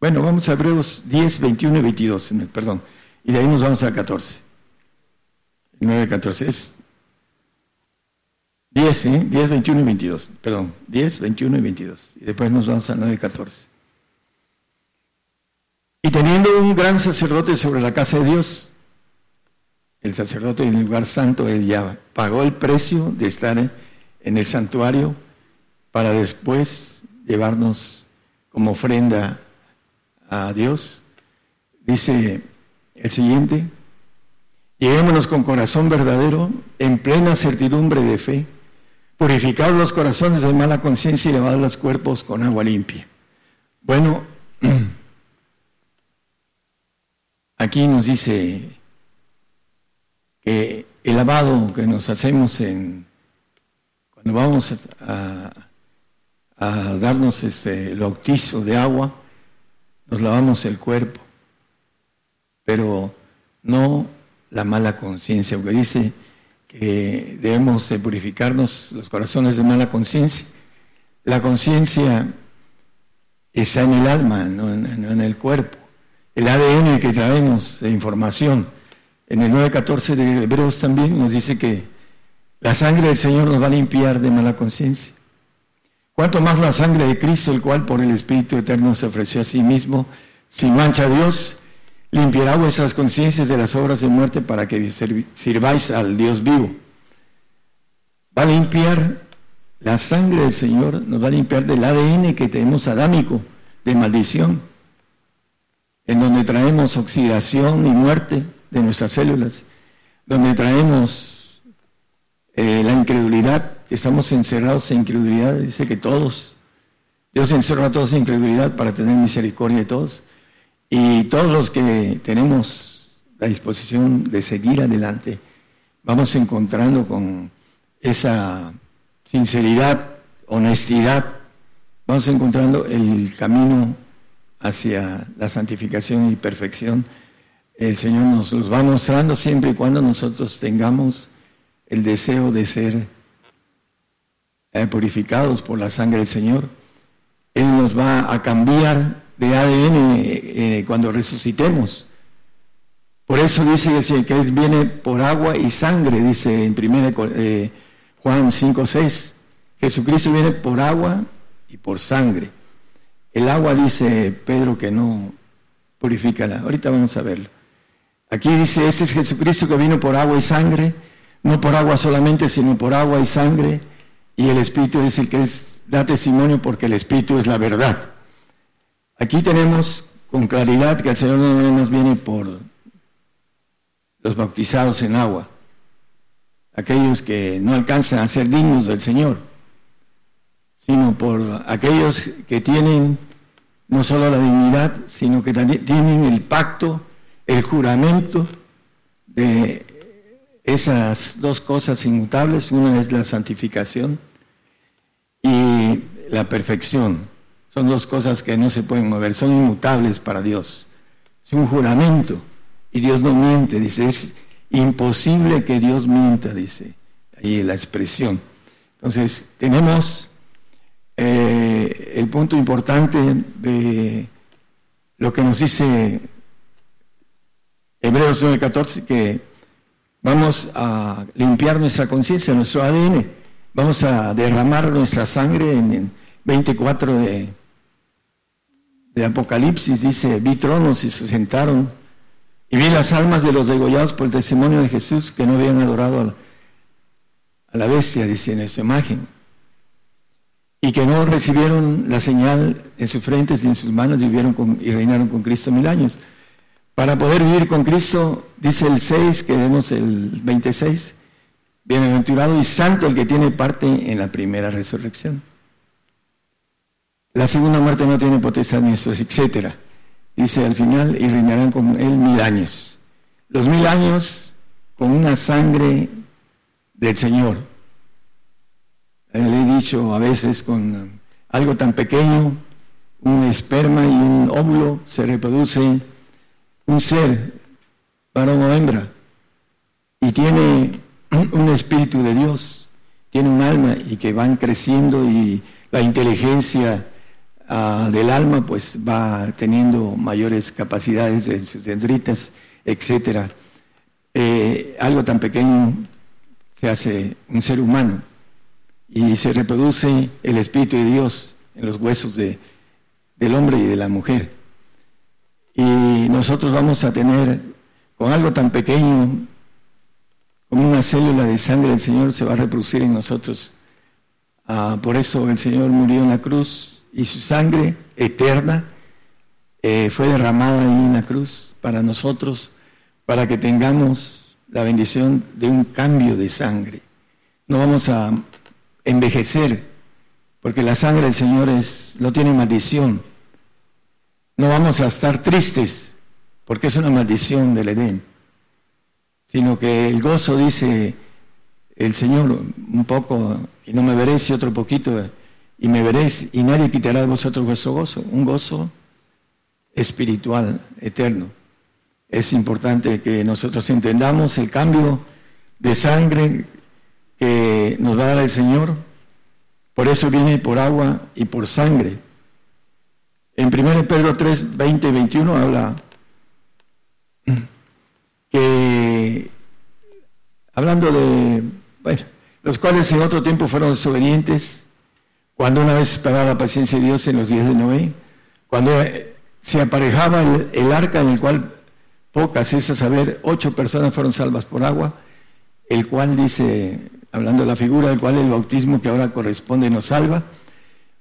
Bueno, vamos a Hebreos 10, 21 y 22, perdón. Y de ahí nos vamos a 14. 9, 14. Es 10, ¿eh? 10, 21 y 22. Perdón, 10, 21 y 22. Y después nos vamos a 9, 14. Y teniendo un gran sacerdote sobre la casa de Dios, el sacerdote en el lugar santo, él ya pagó el precio de estar en el santuario para después llevarnos como ofrenda a Dios. Dice el siguiente, lleguémonos con corazón verdadero, en plena certidumbre de fe, purificar los corazones de mala conciencia y lavar los cuerpos con agua limpia. Bueno, aquí nos dice que el lavado que nos hacemos en cuando vamos a, darnos este, el bautizo de agua, nos lavamos el cuerpo, pero no la mala conciencia, porque dice debemos purificarnos los corazones de mala conciencia. La conciencia está en el alma, no en, el cuerpo. El ADN que traemos de información. En el 9.14 de Hebreos también nos dice que la sangre del Señor nos va a limpiar de mala conciencia. Cuanto más la sangre de Cristo, el cual por el Espíritu Eterno se ofreció a sí mismo, sin mancha a Dios, limpiará vuestras conciencias de las obras de muerte para que sirváis al Dios vivo. Va a limpiar la sangre del Señor, nos va a limpiar del ADN que tenemos adámico, de maldición, en donde traemos oxidación y muerte de nuestras células, donde traemos eh, la incredulidad, estamos encerrados en incredulidad, dice que todos, Dios encerra a todos en incredulidad para tener misericordia de todos. Y todos los que tenemos la disposición de seguir adelante, vamos encontrando con esa sinceridad, honestidad, vamos encontrando el camino hacia la santificación y perfección. El Señor nos los va mostrando siempre y cuando nosotros tengamos el deseo de ser eh, purificados por la sangre del Señor. Él nos va a cambiar de ADN eh, cuando resucitemos. Por eso dice que Él viene por agua y sangre, dice en 1 eh, Juan 5, 6. Jesucristo viene por agua y por sangre. El agua dice Pedro que no purifica la. Ahorita vamos a verlo. Aquí dice, este es Jesucristo que vino por agua y sangre, no por agua solamente, sino por agua y sangre. Y el Espíritu es el que da testimonio porque el Espíritu es la verdad. Aquí tenemos con claridad que el Señor no nos viene por los bautizados en agua, aquellos que no alcanzan a ser dignos del Señor, sino por aquellos que tienen no solo la dignidad, sino que también tienen el pacto, el juramento de esas dos cosas inmutables. Una es la santificación y la perfección. Son dos cosas que no se pueden mover, son inmutables para Dios. Es un juramento y Dios no miente, dice, es imposible que Dios mienta, dice ahí la expresión. Entonces, tenemos eh, el punto importante de lo que nos dice Hebreos 9:14, que vamos a limpiar nuestra conciencia, nuestro ADN, vamos a derramar nuestra sangre en el 24 de, de Apocalipsis, dice, vi tronos y se sentaron, y vi las almas de los degollados por el testimonio de Jesús que no habían adorado a la, bestia, dice en su imagen y que no recibieron la señal en sus frentes ni en sus manos vivieron con, y reinaron con Cristo mil años. Para poder vivir con Cristo, dice el 6, que vemos el 26, bienaventurado y santo el que tiene parte en la primera resurrección. La segunda muerte no tiene potestad ni eso, etc. Dice al final, y reinarán con él mil años. Los mil años con una sangre del Señor le he dicho a veces con algo tan pequeño, un esperma y un óvulo, se reproduce un ser, varón o hembra, y tiene un espíritu de Dios, tiene un alma y que van creciendo y la inteligencia ah, del alma pues va teniendo mayores capacidades de sus dendritas, etc. Eh, algo tan pequeño se hace un ser humano y se reproduce el Espíritu de Dios en los huesos de, del hombre y de la mujer. Y nosotros vamos a tener, con algo tan pequeño, como una célula de sangre del Señor, se va a reproducir en nosotros. Ah, por eso el Señor murió en la cruz y su sangre eterna eh, fue derramada en la cruz para nosotros, para que tengamos la bendición de un cambio de sangre. No vamos a envejecer, porque la sangre del Señor es, no tiene maldición. No vamos a estar tristes, porque es una maldición del Edén, sino que el gozo, dice el Señor, un poco, y no me veréis, y otro poquito, y me veréis, y nadie quitará de vosotros vuestro gozo, un gozo espiritual, eterno. Es importante que nosotros entendamos el cambio de sangre que nos va a dar el Señor. Por eso viene por agua y por sangre. En 1 Pedro 3, 20 y 21 habla que, hablando de, bueno, los cuales en otro tiempo fueron desobedientes, cuando una vez esperaba la paciencia de Dios en los días de Noé, cuando se aparejaba el, el arca en el cual pocas, es a saber, ocho personas fueron salvas por agua, el cual dice hablando de la figura del cual el bautismo que ahora corresponde nos salva,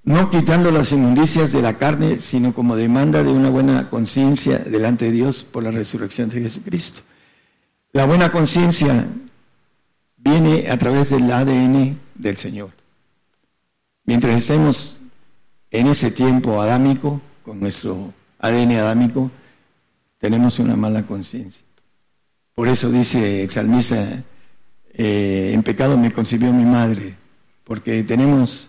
no quitando las inmundicias de la carne, sino como demanda de una buena conciencia delante de Dios por la resurrección de Jesucristo. La buena conciencia viene a través del ADN del Señor. Mientras estemos en ese tiempo adámico, con nuestro ADN adámico, tenemos una mala conciencia. Por eso dice el eh, en pecado me concibió mi madre, porque tenemos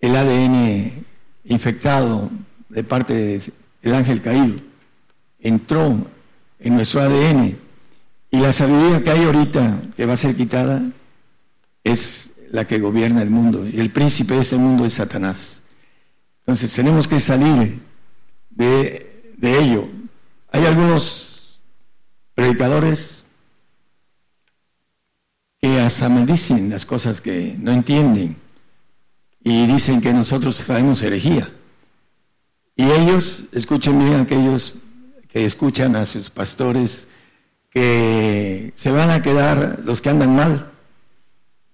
el ADN infectado de parte del ángel caído. Entró en nuestro ADN y la sabiduría que hay ahorita que va a ser quitada es la que gobierna el mundo y el príncipe de este mundo es Satanás. Entonces tenemos que salir de, ello. Hay algunos predicadores que hasta dicen las cosas que no entienden y dicen que nosotros traemos herejía. Y ellos, escuchen bien aquellos que escuchan a sus pastores, que se van a quedar los que andan mal.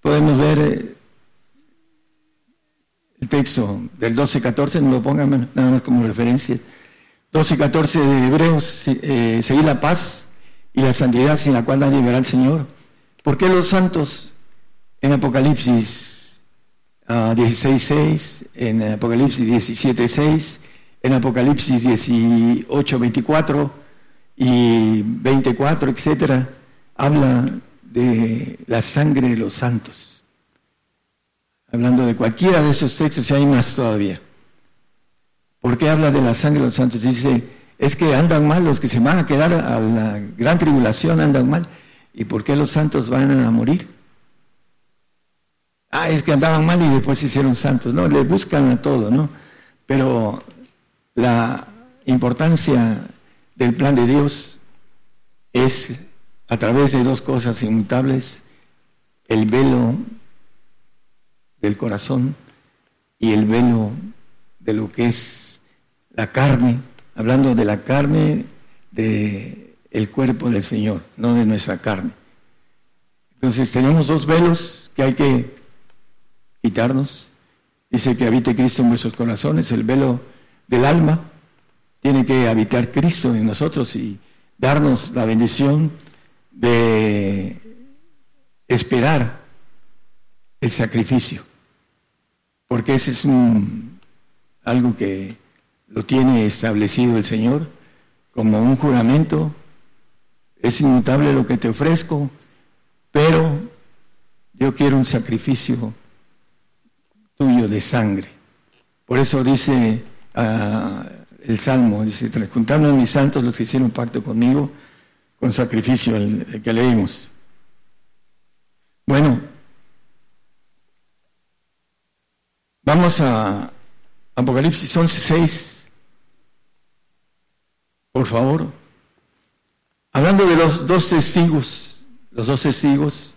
Podemos ver eh, el texto del 12-14, no lo pongan nada más como referencia. 12-14 de Hebreos, eh, seguir la paz y la santidad sin la cual nadie verá al Señor ¿Por qué los santos en Apocalipsis 16.6, ah, en Apocalipsis 17.6, en Apocalipsis 18.24 y 24, etcétera, habla de la sangre de los santos? Hablando de cualquiera de esos textos, y hay más todavía. ¿Por qué habla de la sangre de los santos? Dice, es que andan mal, los que se van a quedar a la gran tribulación andan mal. ¿Y por qué los santos van a morir? Ah, es que andaban mal y después se hicieron santos. No, le buscan a todo, ¿no? Pero la importancia del plan de Dios es a través de dos cosas inmutables, el velo del corazón y el velo de lo que es la carne, hablando de la carne del el cuerpo del Señor, no de nuestra carne. Entonces tenemos dos velos que hay que quitarnos. Dice que habite Cristo en vuestros corazones, el velo del alma. Tiene que habitar Cristo en nosotros y darnos la bendición de esperar el sacrificio. Porque ese es un, algo que lo tiene establecido el Señor como un juramento. Es inmutable lo que te ofrezco, pero yo quiero un sacrificio tuyo de sangre. Por eso dice ah, el Salmo, dice, juntando a mis santos los que hicieron pacto conmigo con sacrificio, el, que leímos. Bueno, vamos a Apocalipsis 11.6, por favor. Hablando de los dos testigos, los dos testigos,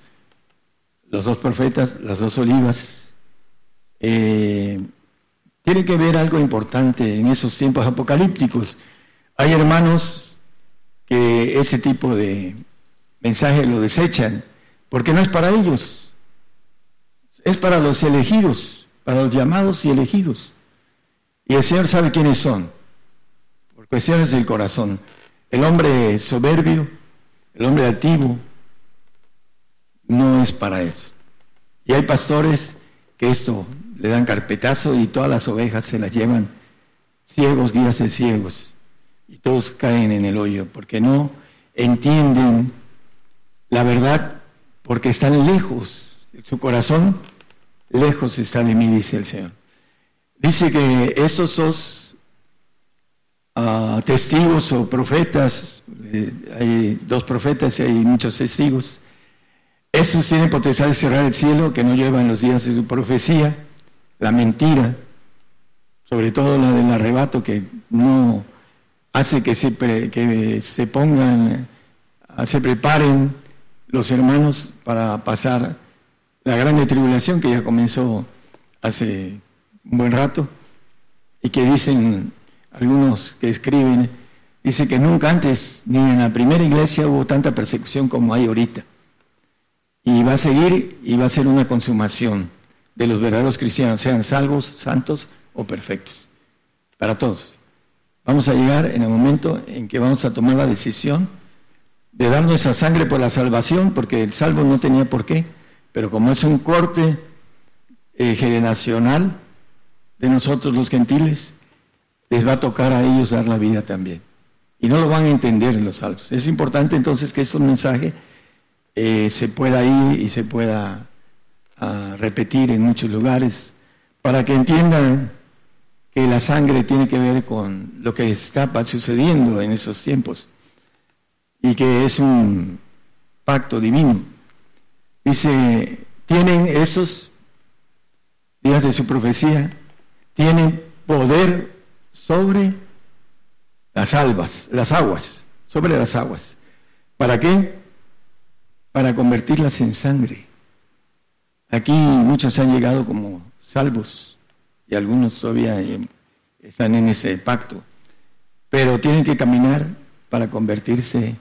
los dos profetas, las dos olivas, eh, tiene que ver algo importante en esos tiempos apocalípticos. Hay hermanos que ese tipo de mensaje lo desechan, porque no es para ellos, es para los elegidos, para los llamados y elegidos. Y el Señor sabe quiénes son, por cuestiones del corazón. El hombre soberbio, el hombre altivo, no es para eso. Y hay pastores que esto le dan carpetazo y todas las ovejas se las llevan ciegos, guías de ciegos. Y todos caen en el hoyo porque no entienden la verdad porque están lejos. Su corazón lejos está de mí, dice el Señor. Dice que estos dos ah, testigos o profetas, eh, hay dos profetas y hay muchos testigos, esos tienen potencial de cerrar el cielo que no llevan los días de su profecía, la mentira, sobre todo la del arrebato que no hace que se, que se pongan, se preparen los hermanos para pasar la gran tribulación que ya comenzó hace un buen rato y que dicen algunos que escriben, dice que nunca antes ni en la primera iglesia hubo tanta persecución como hay ahorita. Y va a seguir y va a ser una consumación de los verdaderos cristianos, sean salvos, santos o perfectos. Para todos. Vamos a llegar en el momento en que vamos a tomar la decisión de dar nuestra sangre por la salvación, porque el salvo no tenía por qué, pero como es un corte eh, generacional de nosotros los gentiles, les va a tocar a ellos dar la vida también. Y no lo van a entender los salvos. Es importante entonces que este mensaje eh, se pueda ir y se pueda ah, repetir en muchos lugares para que entiendan que la sangre tiene que ver con lo que está sucediendo en esos tiempos y que es un pacto divino. Dice, tienen esos días de su profecía, tienen poder sobre las albas, las aguas, sobre las aguas. ¿Para qué? para convertirlas en sangre. Aquí muchos han llegado como salvos y algunos todavía están en ese pacto, pero tienen que caminar para convertirse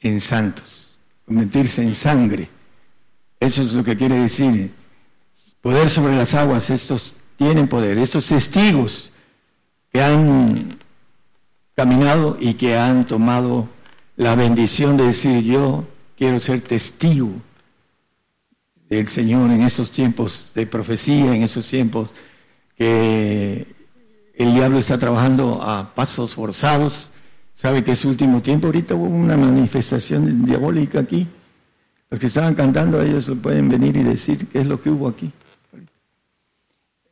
en santos, convertirse en sangre. Eso es lo que quiere decir. Poder sobre las aguas, estos tienen poder, estos testigos que han caminado y que han tomado la bendición de decir yo quiero ser testigo del Señor en esos tiempos de profecía, en esos tiempos que el diablo está trabajando a pasos forzados. Sabe que es último tiempo. Ahorita hubo una manifestación diabólica aquí. Los que estaban cantando, ellos lo pueden venir y decir qué es lo que hubo aquí.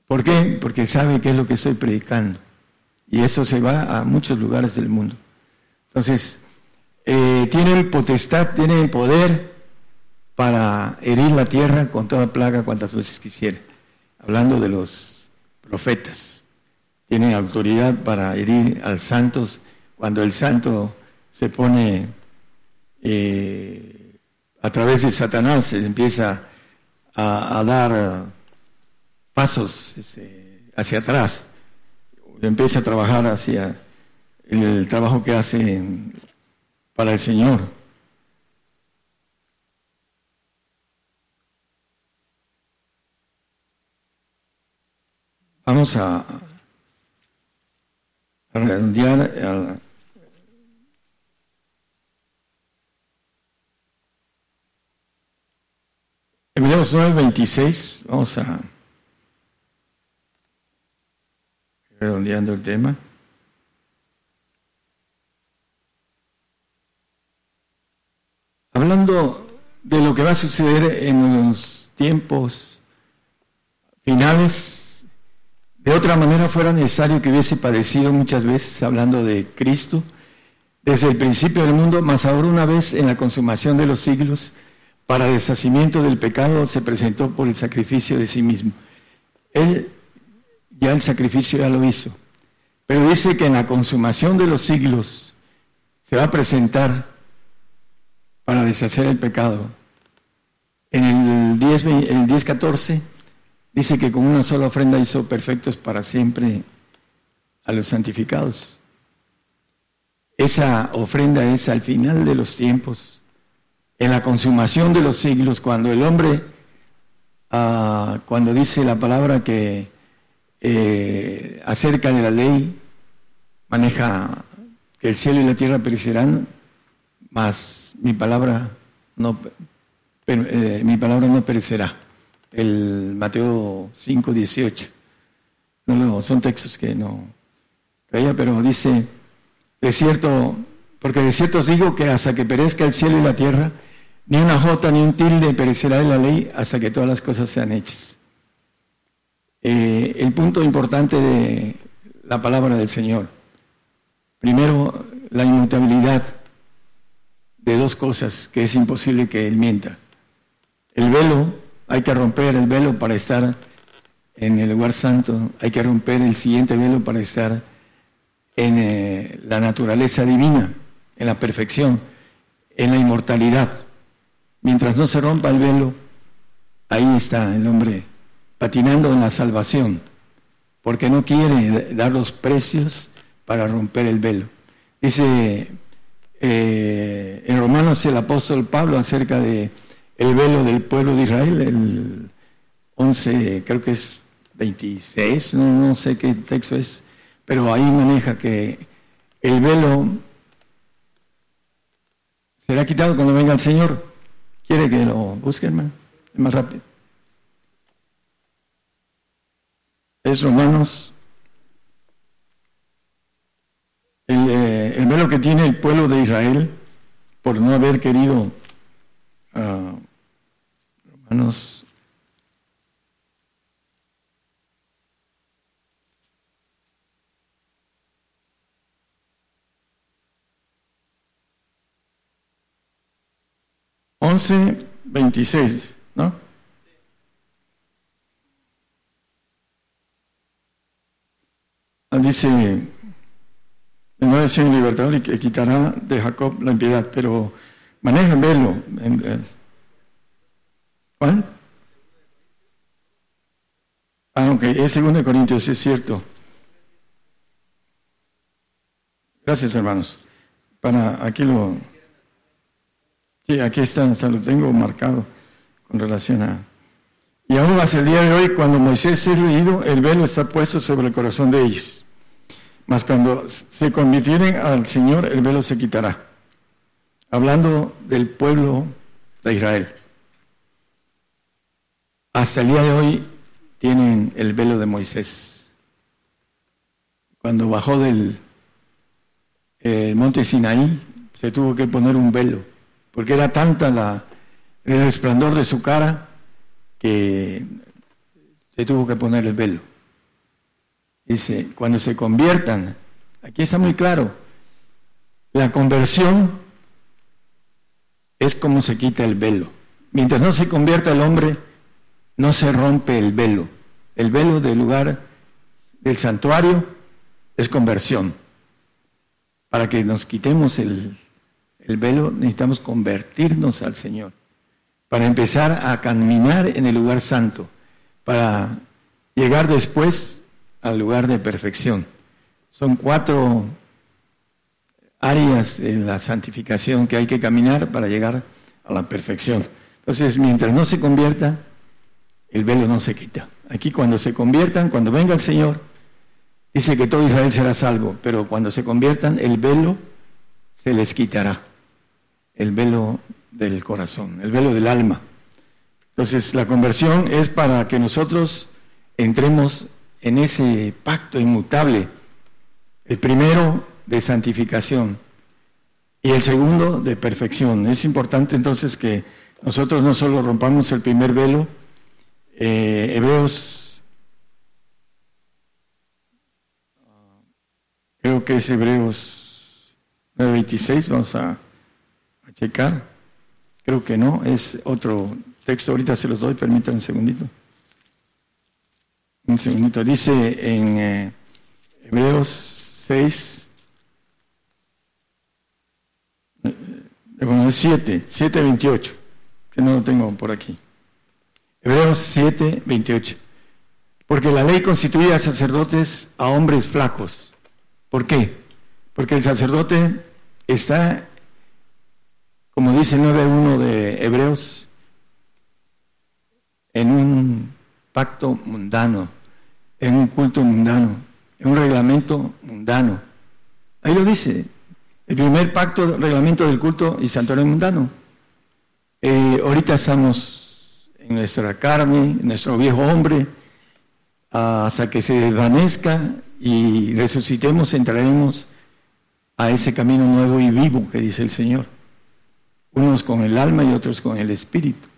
¿Por qué? Porque sabe qué es lo que estoy predicando. Y eso se va a muchos lugares del mundo. Entonces, eh, tienen potestad, tienen poder para herir la tierra con toda plaga cuantas veces quisiera. Hablando de los profetas, tienen autoridad para herir a santos. Cuando el santo se pone eh, a través de Satanás empieza a, dar pasos este, hacia atrás, empieza a trabajar hacia el, trabajo que hace para el Señor. Vamos a, redondear a, Hebreos 9:26, vamos a redondeando el tema. Hablando de lo que va a suceder en los tiempos finales, de otra manera fuera necesario que hubiese padecido muchas veces, hablando de Cristo, desde el principio del mundo, más ahora una vez en la consumación de los siglos, para deshacimiento del pecado se presentó por el sacrificio de sí mismo. Él ya el sacrificio ya lo hizo, pero dice que en la consumación de los siglos se va a presentar para deshacer el pecado. En el 10, el 10 14 dice que con una sola ofrenda hizo perfectos para siempre a los santificados. Esa ofrenda es al final de los tiempos en la consumación de los siglos, cuando el hombre, ah, cuando dice la palabra que eh, acerca de la ley, maneja que el cielo y la tierra perecerán, mas mi palabra no, eh, mi palabra no perecerá. El Mateo 5, 18. No, son textos que no creía, pero dice, de cierto, porque de cierto os digo que hasta que perezca el cielo y la tierra, ni una jota ni un tilde perecerá de la ley hasta que todas las cosas sean hechas. Eh, el punto importante de la palabra del Señor. Primero, la inmutabilidad de dos cosas que es imposible que Él mienta. El velo, hay que romper el velo para estar en el lugar santo, hay que romper el siguiente velo para estar en eh, la naturaleza divina, en la perfección, en la inmortalidad. Mientras no se rompa el velo, ahí está el hombre patinando en la salvación, porque no quiere dar los precios para romper el velo. Dice eh, en Romanos el apóstol Pablo acerca de el velo del pueblo de Israel, el 11, creo que es 26, no, no sé qué texto es, pero ahí maneja que el velo será quitado cuando venga el Señor. ¿Quiere que lo busque, hermano? Más rápido. Es Romanos. El, eh, el, velo que tiene el pueblo de Israel por no haber querido. Uh, Romanos. Once, veintiséis, ¿no? Ah, dice, no es libertador y que quitará de Jacob la impiedad, pero maneja velo. ¿Cuál? Ah, ok, es 2 Corintios, es cierto. Gracias, hermanos. Para aquí lo Sí, aquí está, lo tengo marcado con relación a... Y aún hasta el día de hoy, cuando Moisés es leído, el velo está puesto sobre el corazón de ellos. Mas cuando se convirtieren al Señor, el velo se quitará. Hablando del pueblo de Israel. Hasta el día de hoy tienen el velo de Moisés. Cuando bajó del monte Sinaí, se tuvo que poner un velo porque era tanta la, el resplandor de su cara que se tuvo que poner el velo. Dice, cuando se conviertan, aquí está muy claro, la conversión es como se quita el velo. Mientras no se convierta el hombre, no se rompe el velo. El velo del lugar del santuario es conversión. Para que nos quitemos el, el velo, necesitamos convertirnos al Señor para empezar a caminar en el lugar santo, para llegar después al lugar de perfección. Son cuatro áreas en la santificación que hay que caminar para llegar a la perfección. Entonces, mientras no se convierta, el velo no se quita. Aquí cuando se conviertan, cuando venga el Señor, dice que todo Israel será salvo, pero cuando se conviertan, el velo se les quitará. El velo del corazón, el velo del alma. Entonces, la conversión es para que nosotros entremos en ese pacto inmutable. El primero de santificación y el segundo de perfección. Es importante entonces que nosotros no solo rompamos el primer velo, eh, Hebreos, creo que es Hebreos 9:26, vamos a, checar, creo que no, es otro texto, ahorita se los doy, permítanme un segundito. Un segundito, dice en eh, Hebreos 6, eh, 7, 7, 28, que no lo tengo por aquí. Hebreos 7, 28. Porque la ley constituía sacerdotes a hombres flacos. ¿Por qué? Porque el sacerdote está, como dice el 9.1 de Hebreos, en un pacto mundano, en un culto mundano, en un reglamento mundano. Ahí lo dice, el primer pacto, reglamento del culto y santuario mundano. Eh, ahorita estamos nuestra carne, nuestro viejo hombre, hasta que se desvanezca y resucitemos, entraremos a ese camino nuevo y vivo que dice el Señor. Unos con el alma y otros con el espíritu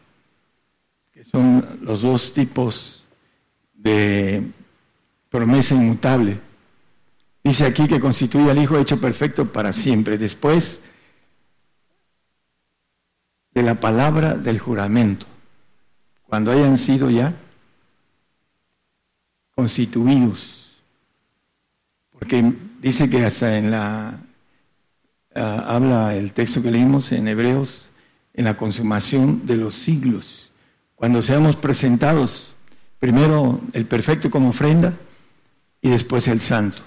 son los dos tipos de promesa inmutable. Dice aquí que constituye al Hijo hecho perfecto para siempre, después de la palabra del juramento, cuando hayan sido ya constituidos. Porque dice que hasta en la, ah, habla el texto que leímos en Hebreos, en la consumación de los siglos cuando seamos presentados, primero el perfecto como ofrenda y después el santo,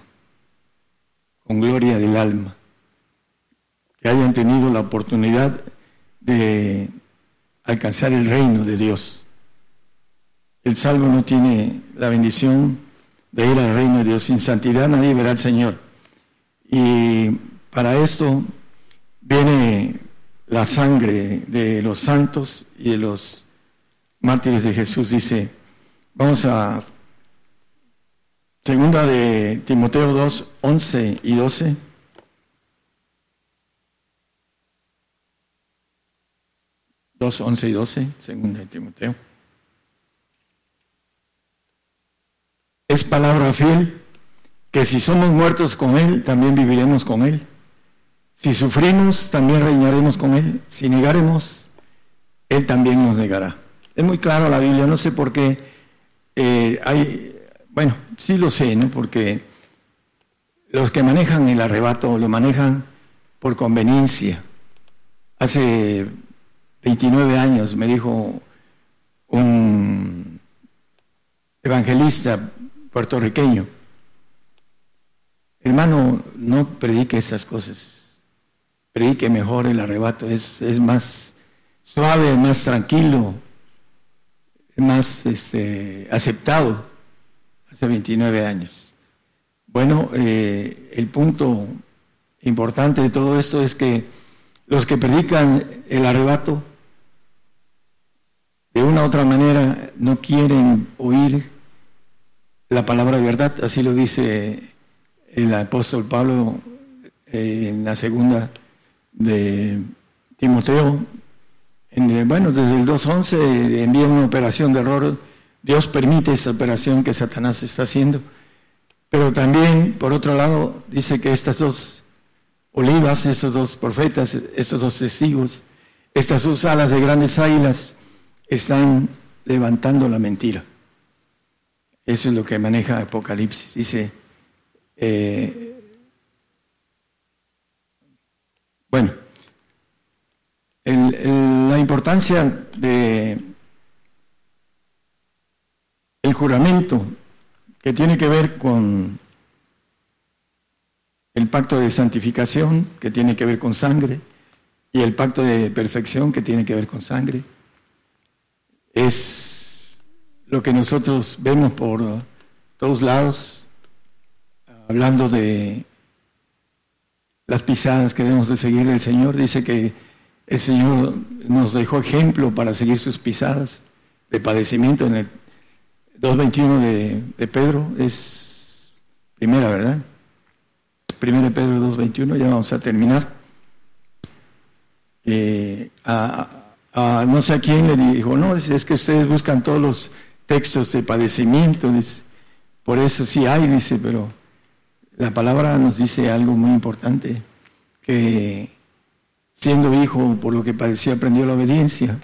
con gloria del alma, que hayan tenido la oportunidad de alcanzar el reino de Dios. El salvo no tiene la bendición de ir al reino de Dios. Sin santidad nadie verá al Señor. Y para esto viene la sangre de los santos y de los mártires de Jesús, dice, vamos a segunda de Timoteo 2, 11 y 12. Dos, once y doce, segunda de Timoteo. Es palabra fiel que si somos muertos con Él, también viviremos con Él. Si sufrimos, también reinaremos con Él. Si negaremos, Él también nos negará. Es muy claro la Biblia, no sé por qué eh, hay, bueno, sí lo sé, ¿no? Porque los que manejan el arrebato lo manejan por conveniencia. Hace 29 años me dijo un evangelista puertorriqueño, hermano, no predique esas cosas, predique mejor el arrebato, es, es más suave, más tranquilo, más este, aceptado hace 29 años. Bueno, eh, el punto importante de todo esto es que los que predican el arrebato, de una u otra manera, no quieren oír la palabra verdad, así lo dice el apóstol Pablo en la segunda de Timoteo, eh, bueno, desde el 2.11 envía una operación de error. Dios permite esa operación que Satanás está haciendo. Pero también, por otro lado, dice que estas dos olivas, estos dos profetas, estos dos testigos, estas dos alas de grandes águilas, están levantando la mentira. Eso es lo que maneja Apocalipsis. Dice, eh, bueno, la importancia de el juramento que tiene que ver con el pacto de santificación que tiene que ver con sangre y el pacto de perfección que tiene que ver con sangre es lo que nosotros vemos por todos lados hablando de las pisadas que debemos de seguir del Señor. Dice que el Señor nos dejó ejemplo para seguir sus pisadas de padecimiento en el 2.21 de, de Pedro. Es primera, ¿verdad? Primera Pedro 2.21, ya vamos a terminar. Eh, a, a- no sé a quién le dijo, no, es que ustedes buscan todos los textos de padecimiento, dice. por eso sí hay, dice, pero la palabra nos dice algo muy importante, que siendo hijo, por lo que padeció, aprendió la obediencia.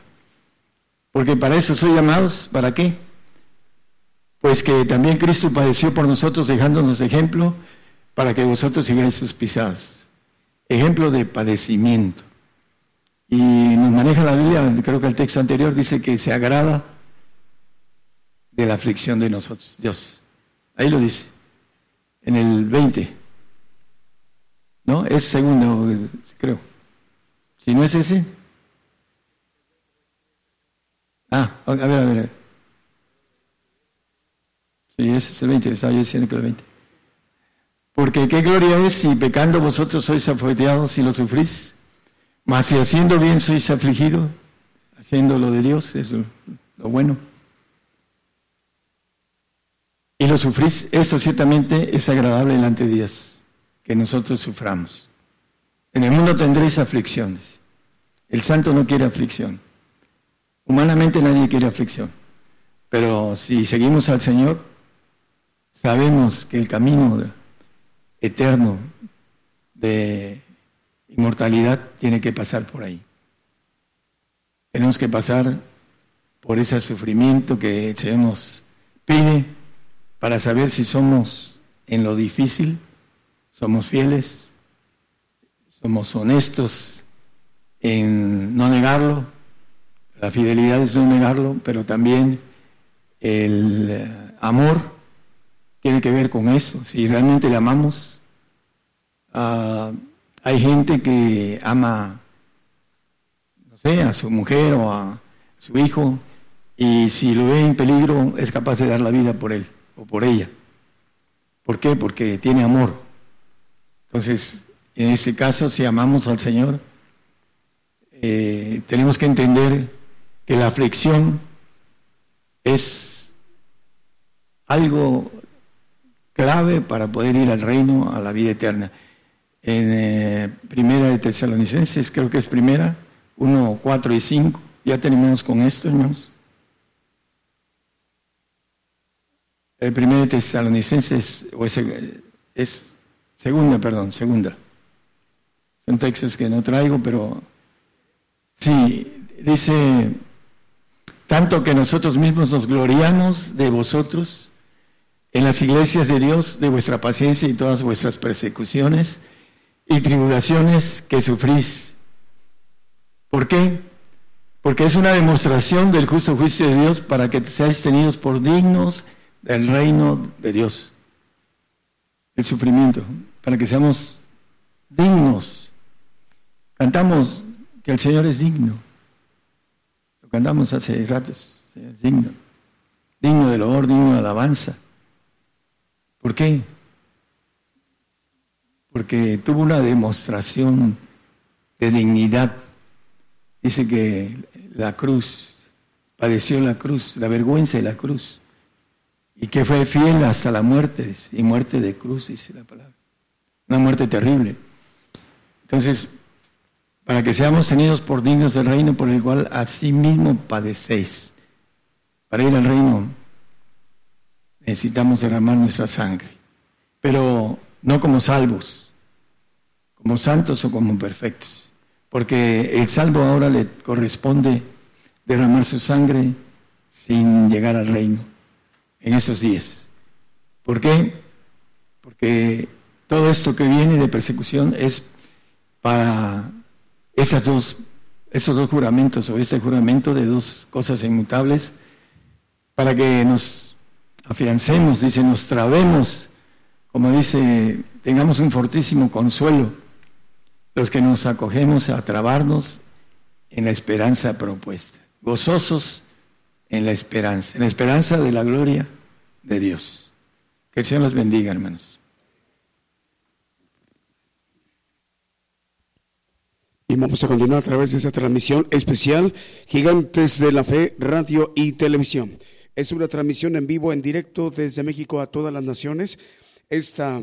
Porque para eso soy llamados, ¿para qué? Pues que también Cristo padeció por nosotros dejándonos ejemplo para que vosotros sigáis sus pisadas. Ejemplo de padecimiento. Y nos maneja la Biblia, creo que el texto anterior dice que se agrada de la aflicción de nosotros, Dios. Ahí lo dice en el 20. ¿No? Es segundo, creo. Si no es ese. Ah, a ver, a ver. a. Sí, es el 20, estaba yo diciendo que el 20. Porque qué gloria es si pecando vosotros sois afueteados y lo sufrís, mas si haciendo bien sois afligidos, haciendo lo de Dios, es lo bueno. Y lo sufrís, eso ciertamente es agradable delante de Dios, que nosotros suframos. En el mundo tendréis aflicciones. El santo no quiere aflicción. Humanamente nadie quiere aflicción. Pero si seguimos al Señor, sabemos que el camino eterno de inmortalidad tiene que pasar por ahí. Tenemos que pasar por ese sufrimiento que Señor nos pide para saber si somos en lo difícil, somos fieles, somos honestos en no negarlo. La fidelidad es no negarlo, pero también el eh, amor tiene que ver con eso. Si realmente le amamos, ah, hay gente que ama, no sé, a su mujer o a su hijo, y si lo ve en peligro es capaz de dar la vida por él o por ella. ¿Por qué? Porque tiene amor. Entonces, en ese caso, si amamos al Señor, eh, tenemos que entender que la aflicción es algo clave para poder ir al reino, a la vida eterna. En eh, Primera de Tesalonicenses, creo que es Primera, 1, 4 y 5. Ya terminamos con esto, hermanos. El Primera de Tesalonicenses, o es, es segunda, perdón, segunda. Son textos que no traigo, pero sí, dice, tanto que nosotros mismos nos gloriamos de vosotros en las iglesias de Dios, de vuestra paciencia y todas vuestras persecuciones y tribulaciones que sufrís. ¿Por qué? Porque es una demostración del justo juicio de Dios para que seáis tenidos por dignos del reino de Dios. El sufrimiento, para que seamos dignos. Cantamos que el Señor es digno. Lo cantamos hace ratos. es digno. Digno de loor, digno de alabanza. ¿Por qué? Porque tuvo una demostración de dignidad. Dice que la cruz, padeció la cruz, la vergüenza de la cruz. Y que fue fiel hasta la muerte, y muerte de cruz, dice la palabra. Una muerte terrible. Entonces, para que seamos tenidos por dignos del reino por el cual asimismo padecéis. Para ir al reino necesitamos derramar nuestra sangre, pero no como salvos, como santos o como perfectos, porque el salvo ahora le corresponde derramar su sangre sin llegar al reino en esos días. ¿Por qué? Porque todo esto que viene de persecución es para esas dos esos dos juramentos o este juramento de dos cosas inmutables para que nos afiancemos, dice, nos trabemos, como dice, tengamos un fortísimo consuelo, los que nos acogemos a trabarnos en la esperanza propuesta, gozosos en la esperanza, en la esperanza de la gloria de Dios. Que el Señor los bendiga, hermanos. Y vamos a continuar a través de esa transmisión especial Gigantes de la Fe, Radio y Televisión. Es una transmisión en vivo, en directo desde México a todas las naciones. Esta,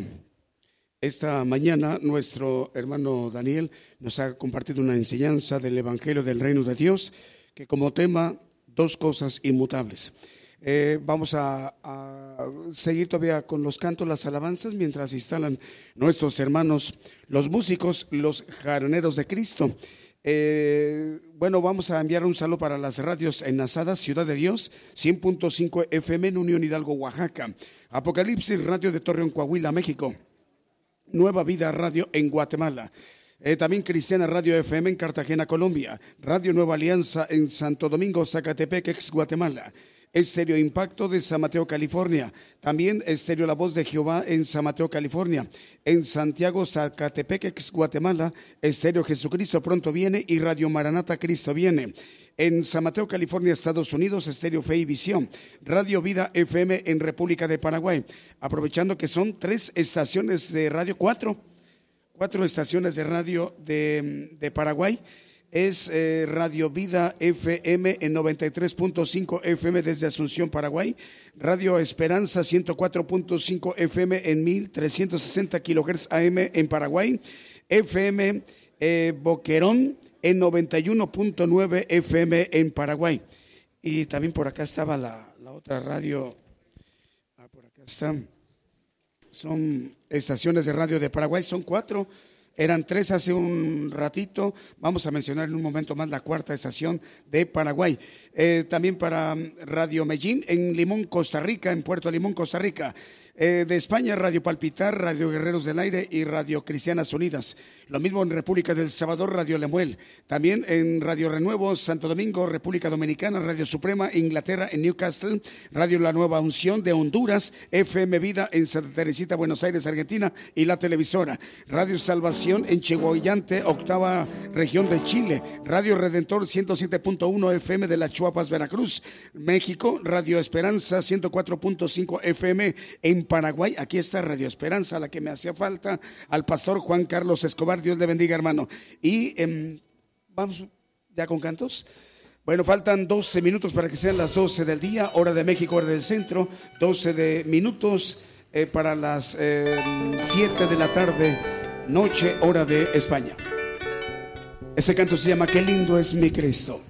esta mañana nuestro hermano Daniel nos ha compartido una enseñanza del Evangelio del Reino de Dios que como tema dos cosas inmutables. Eh, vamos a, seguir todavía con los cantos, las alabanzas, mientras instalan nuestros hermanos, los músicos, los jaraneros de Cristo. Eh, bueno, vamos a enviar un saludo para las radios enlazadas, Ciudad de Dios, 100.5 FM en Unión Hidalgo, Oaxaca. Apocalipsis Radio de Torreón, Coahuila, México. Nueva Vida Radio en Guatemala. Eh, también Cristiana Radio FM en Cartagena, Colombia. Radio Nueva Alianza en Santo Domingo, Zacatepec, ex Guatemala. Estéreo Impacto de San Mateo, California. También Estéreo La Voz de Jehová en San Mateo, California. En Santiago, Zacatepec, ex Guatemala. Estéreo Jesucristo pronto viene y Radio Maranata Cristo viene. En San Mateo, California, Estados Unidos, Estéreo Fe y Visión. Radio Vida FM en República de Paraguay. Aprovechando que son tres estaciones de radio, cuatro cuatro estaciones de radio de, Paraguay. Es eh, Radio Vida FM en 93.5 FM desde Asunción, Paraguay. Radio Esperanza 104.5 FM en 1360 kHz AM en Paraguay. FM eh, Boquerón en 91.9 FM en Paraguay. Y también por acá estaba la, la otra radio. Ah, por acá está. Son estaciones de radio de Paraguay, son cuatro. Eran tres hace un ratito. Vamos a mencionar en un momento más la cuarta estación de Paraguay. Eh, también para Radio Medellín en Limón, Costa Rica, en Puerto Limón, Costa Rica. Eh, de España, Radio Palpitar, Radio Guerreros del Aire y Radio Cristianas Unidas. Lo mismo en República del Salvador, Radio Lemuel. También en Radio Renuevo, Santo Domingo, República Dominicana, Radio Suprema, Inglaterra, en Newcastle, Radio La Nueva Unción de Honduras, FM Vida en Santa Teresita, Buenos Aires, Argentina y la televisora. Radio Salvación en Chihuayante, octava región de Chile. Radio Redentor 107.1 FM de las Chuapas, Veracruz. México, Radio Esperanza 104.5 FM en Paraguay. Aquí está Radio Esperanza, la que me hacía falta, al pastor Juan Carlos Escobar. Dios le bendiga, hermano. Y em, vamos ya con cantos. Bueno, faltan 12 minutos para que sean las 12 del día, hora de México, hora del centro, 12 de minutos eh, para las 7 em, de la tarde, noche, hora de España. Ese canto se llama Qué lindo es mi Cristo.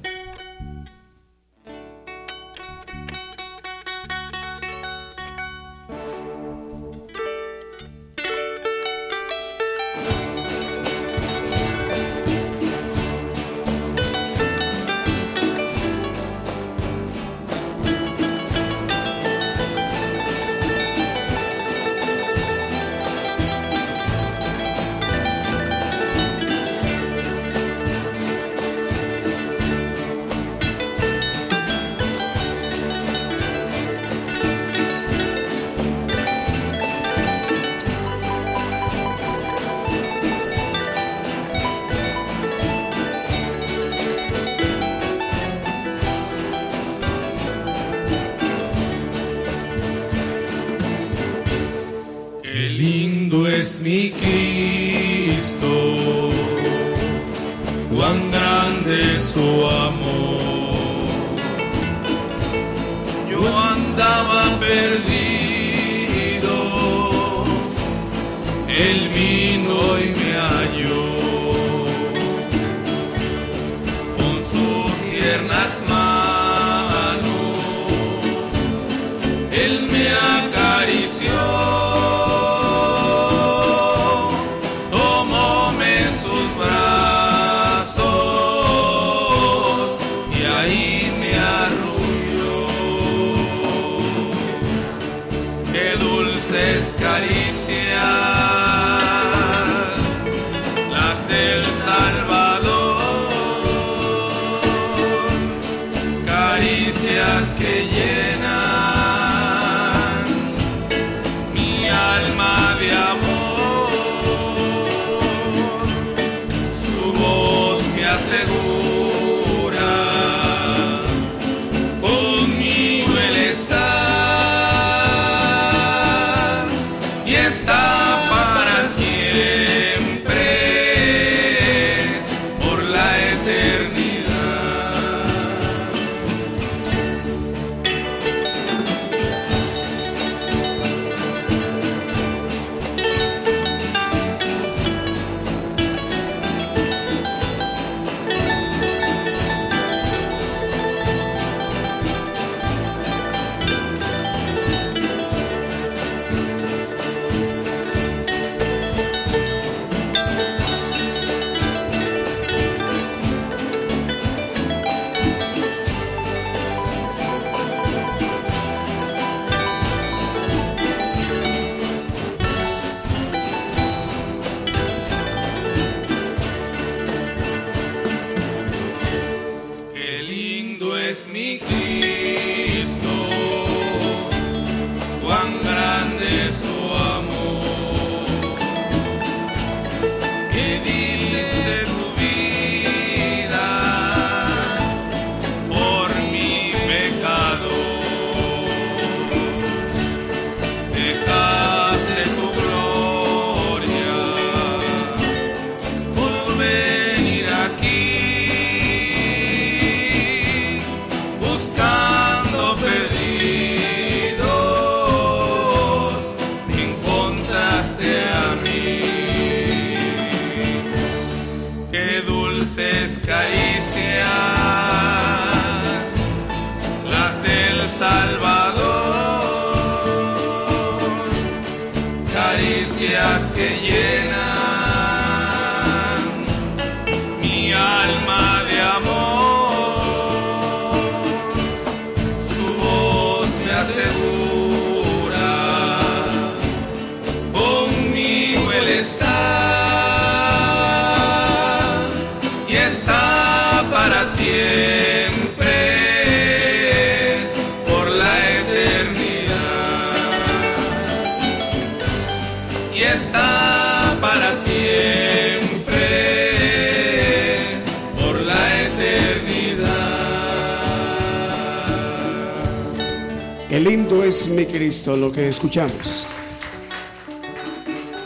Escuchamos.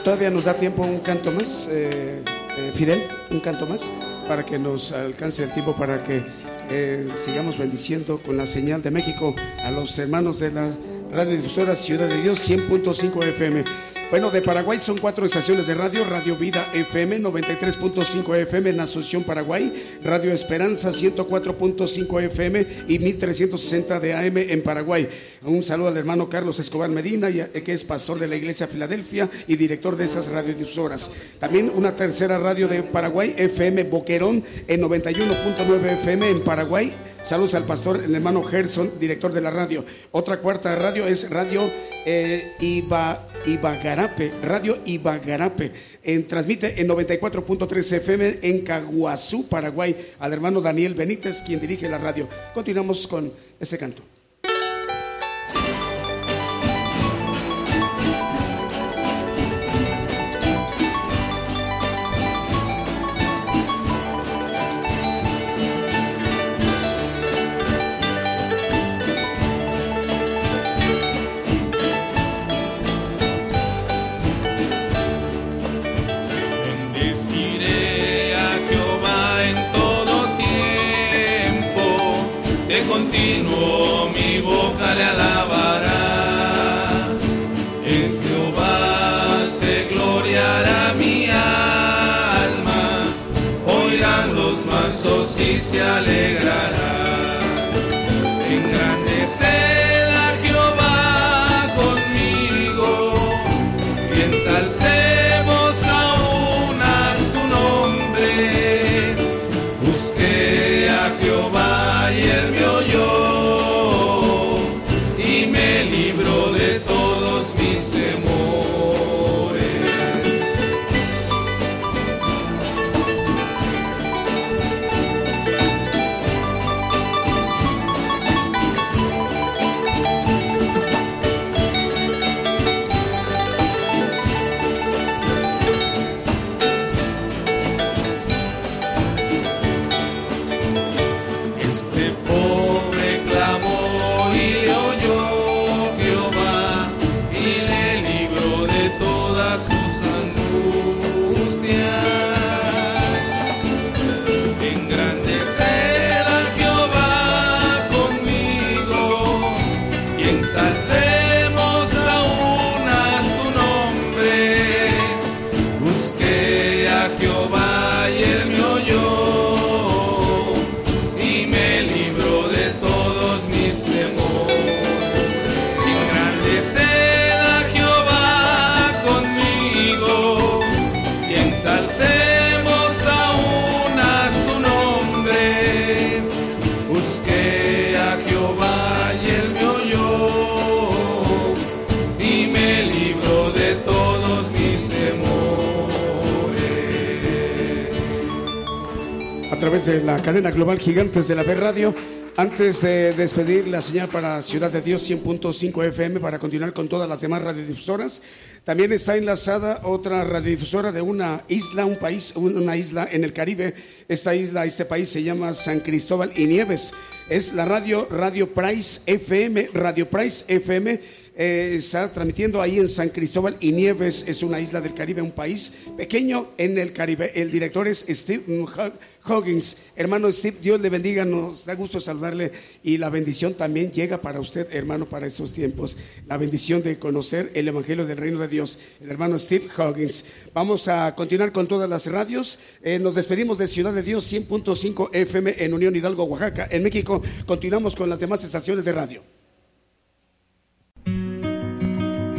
Todavía nos da tiempo un canto más, eh, eh, Fidel, un canto más, para que nos alcance el tiempo para que eh, sigamos bendiciendo con la señal de México a los hermanos de la radiodifusora Ciudad de Dios 100.5 FM. Bueno, de Paraguay son cuatro estaciones de radio, Radio Vida FM 93.5 FM en Asunción, Paraguay, Radio Esperanza 104.5 FM y 1360 de AM en Paraguay. Un saludo al hermano Carlos Escobar Medina, y- que es pastor de la Iglesia Filadelfia y director de esas radiodifusoras. También una tercera radio de Paraguay, FM Boquerón en 91.9 FM en Paraguay. Saludos al pastor, el hermano Gerson, director de la radio. Otra cuarta radio es Radio eh, Iba, Ibagarape, Radio Ibagarape. En, transmite en 94.3 FM en Caguazú, Paraguay, al hermano Daniel Benítez, quien dirige la radio. Continuamos con ese canto. Se alegrarán. A través de la cadena global Gigantes de la Ver Radio. Antes de despedir la señal para Ciudad de Dios 100.5 FM para continuar con todas las demás radiodifusoras, también está enlazada otra radiodifusora de una isla, un país, una isla en el Caribe. Esta isla, este país se llama San Cristóbal y Nieves. Es la radio Radio Price FM, Radio Price FM. Eh, está transmitiendo ahí en San Cristóbal y Nieves, es una isla del Caribe, un país pequeño en el Caribe. El director es Steve Huggins. Hermano Steve, Dios le bendiga, nos da gusto saludarle y la bendición también llega para usted, hermano, para estos tiempos. La bendición de conocer el Evangelio del Reino de Dios, el hermano Steve Huggins. Vamos a continuar con todas las radios. Eh, nos despedimos de Ciudad de Dios 100.5 FM en Unión Hidalgo, Oaxaca, en México. Continuamos con las demás estaciones de radio.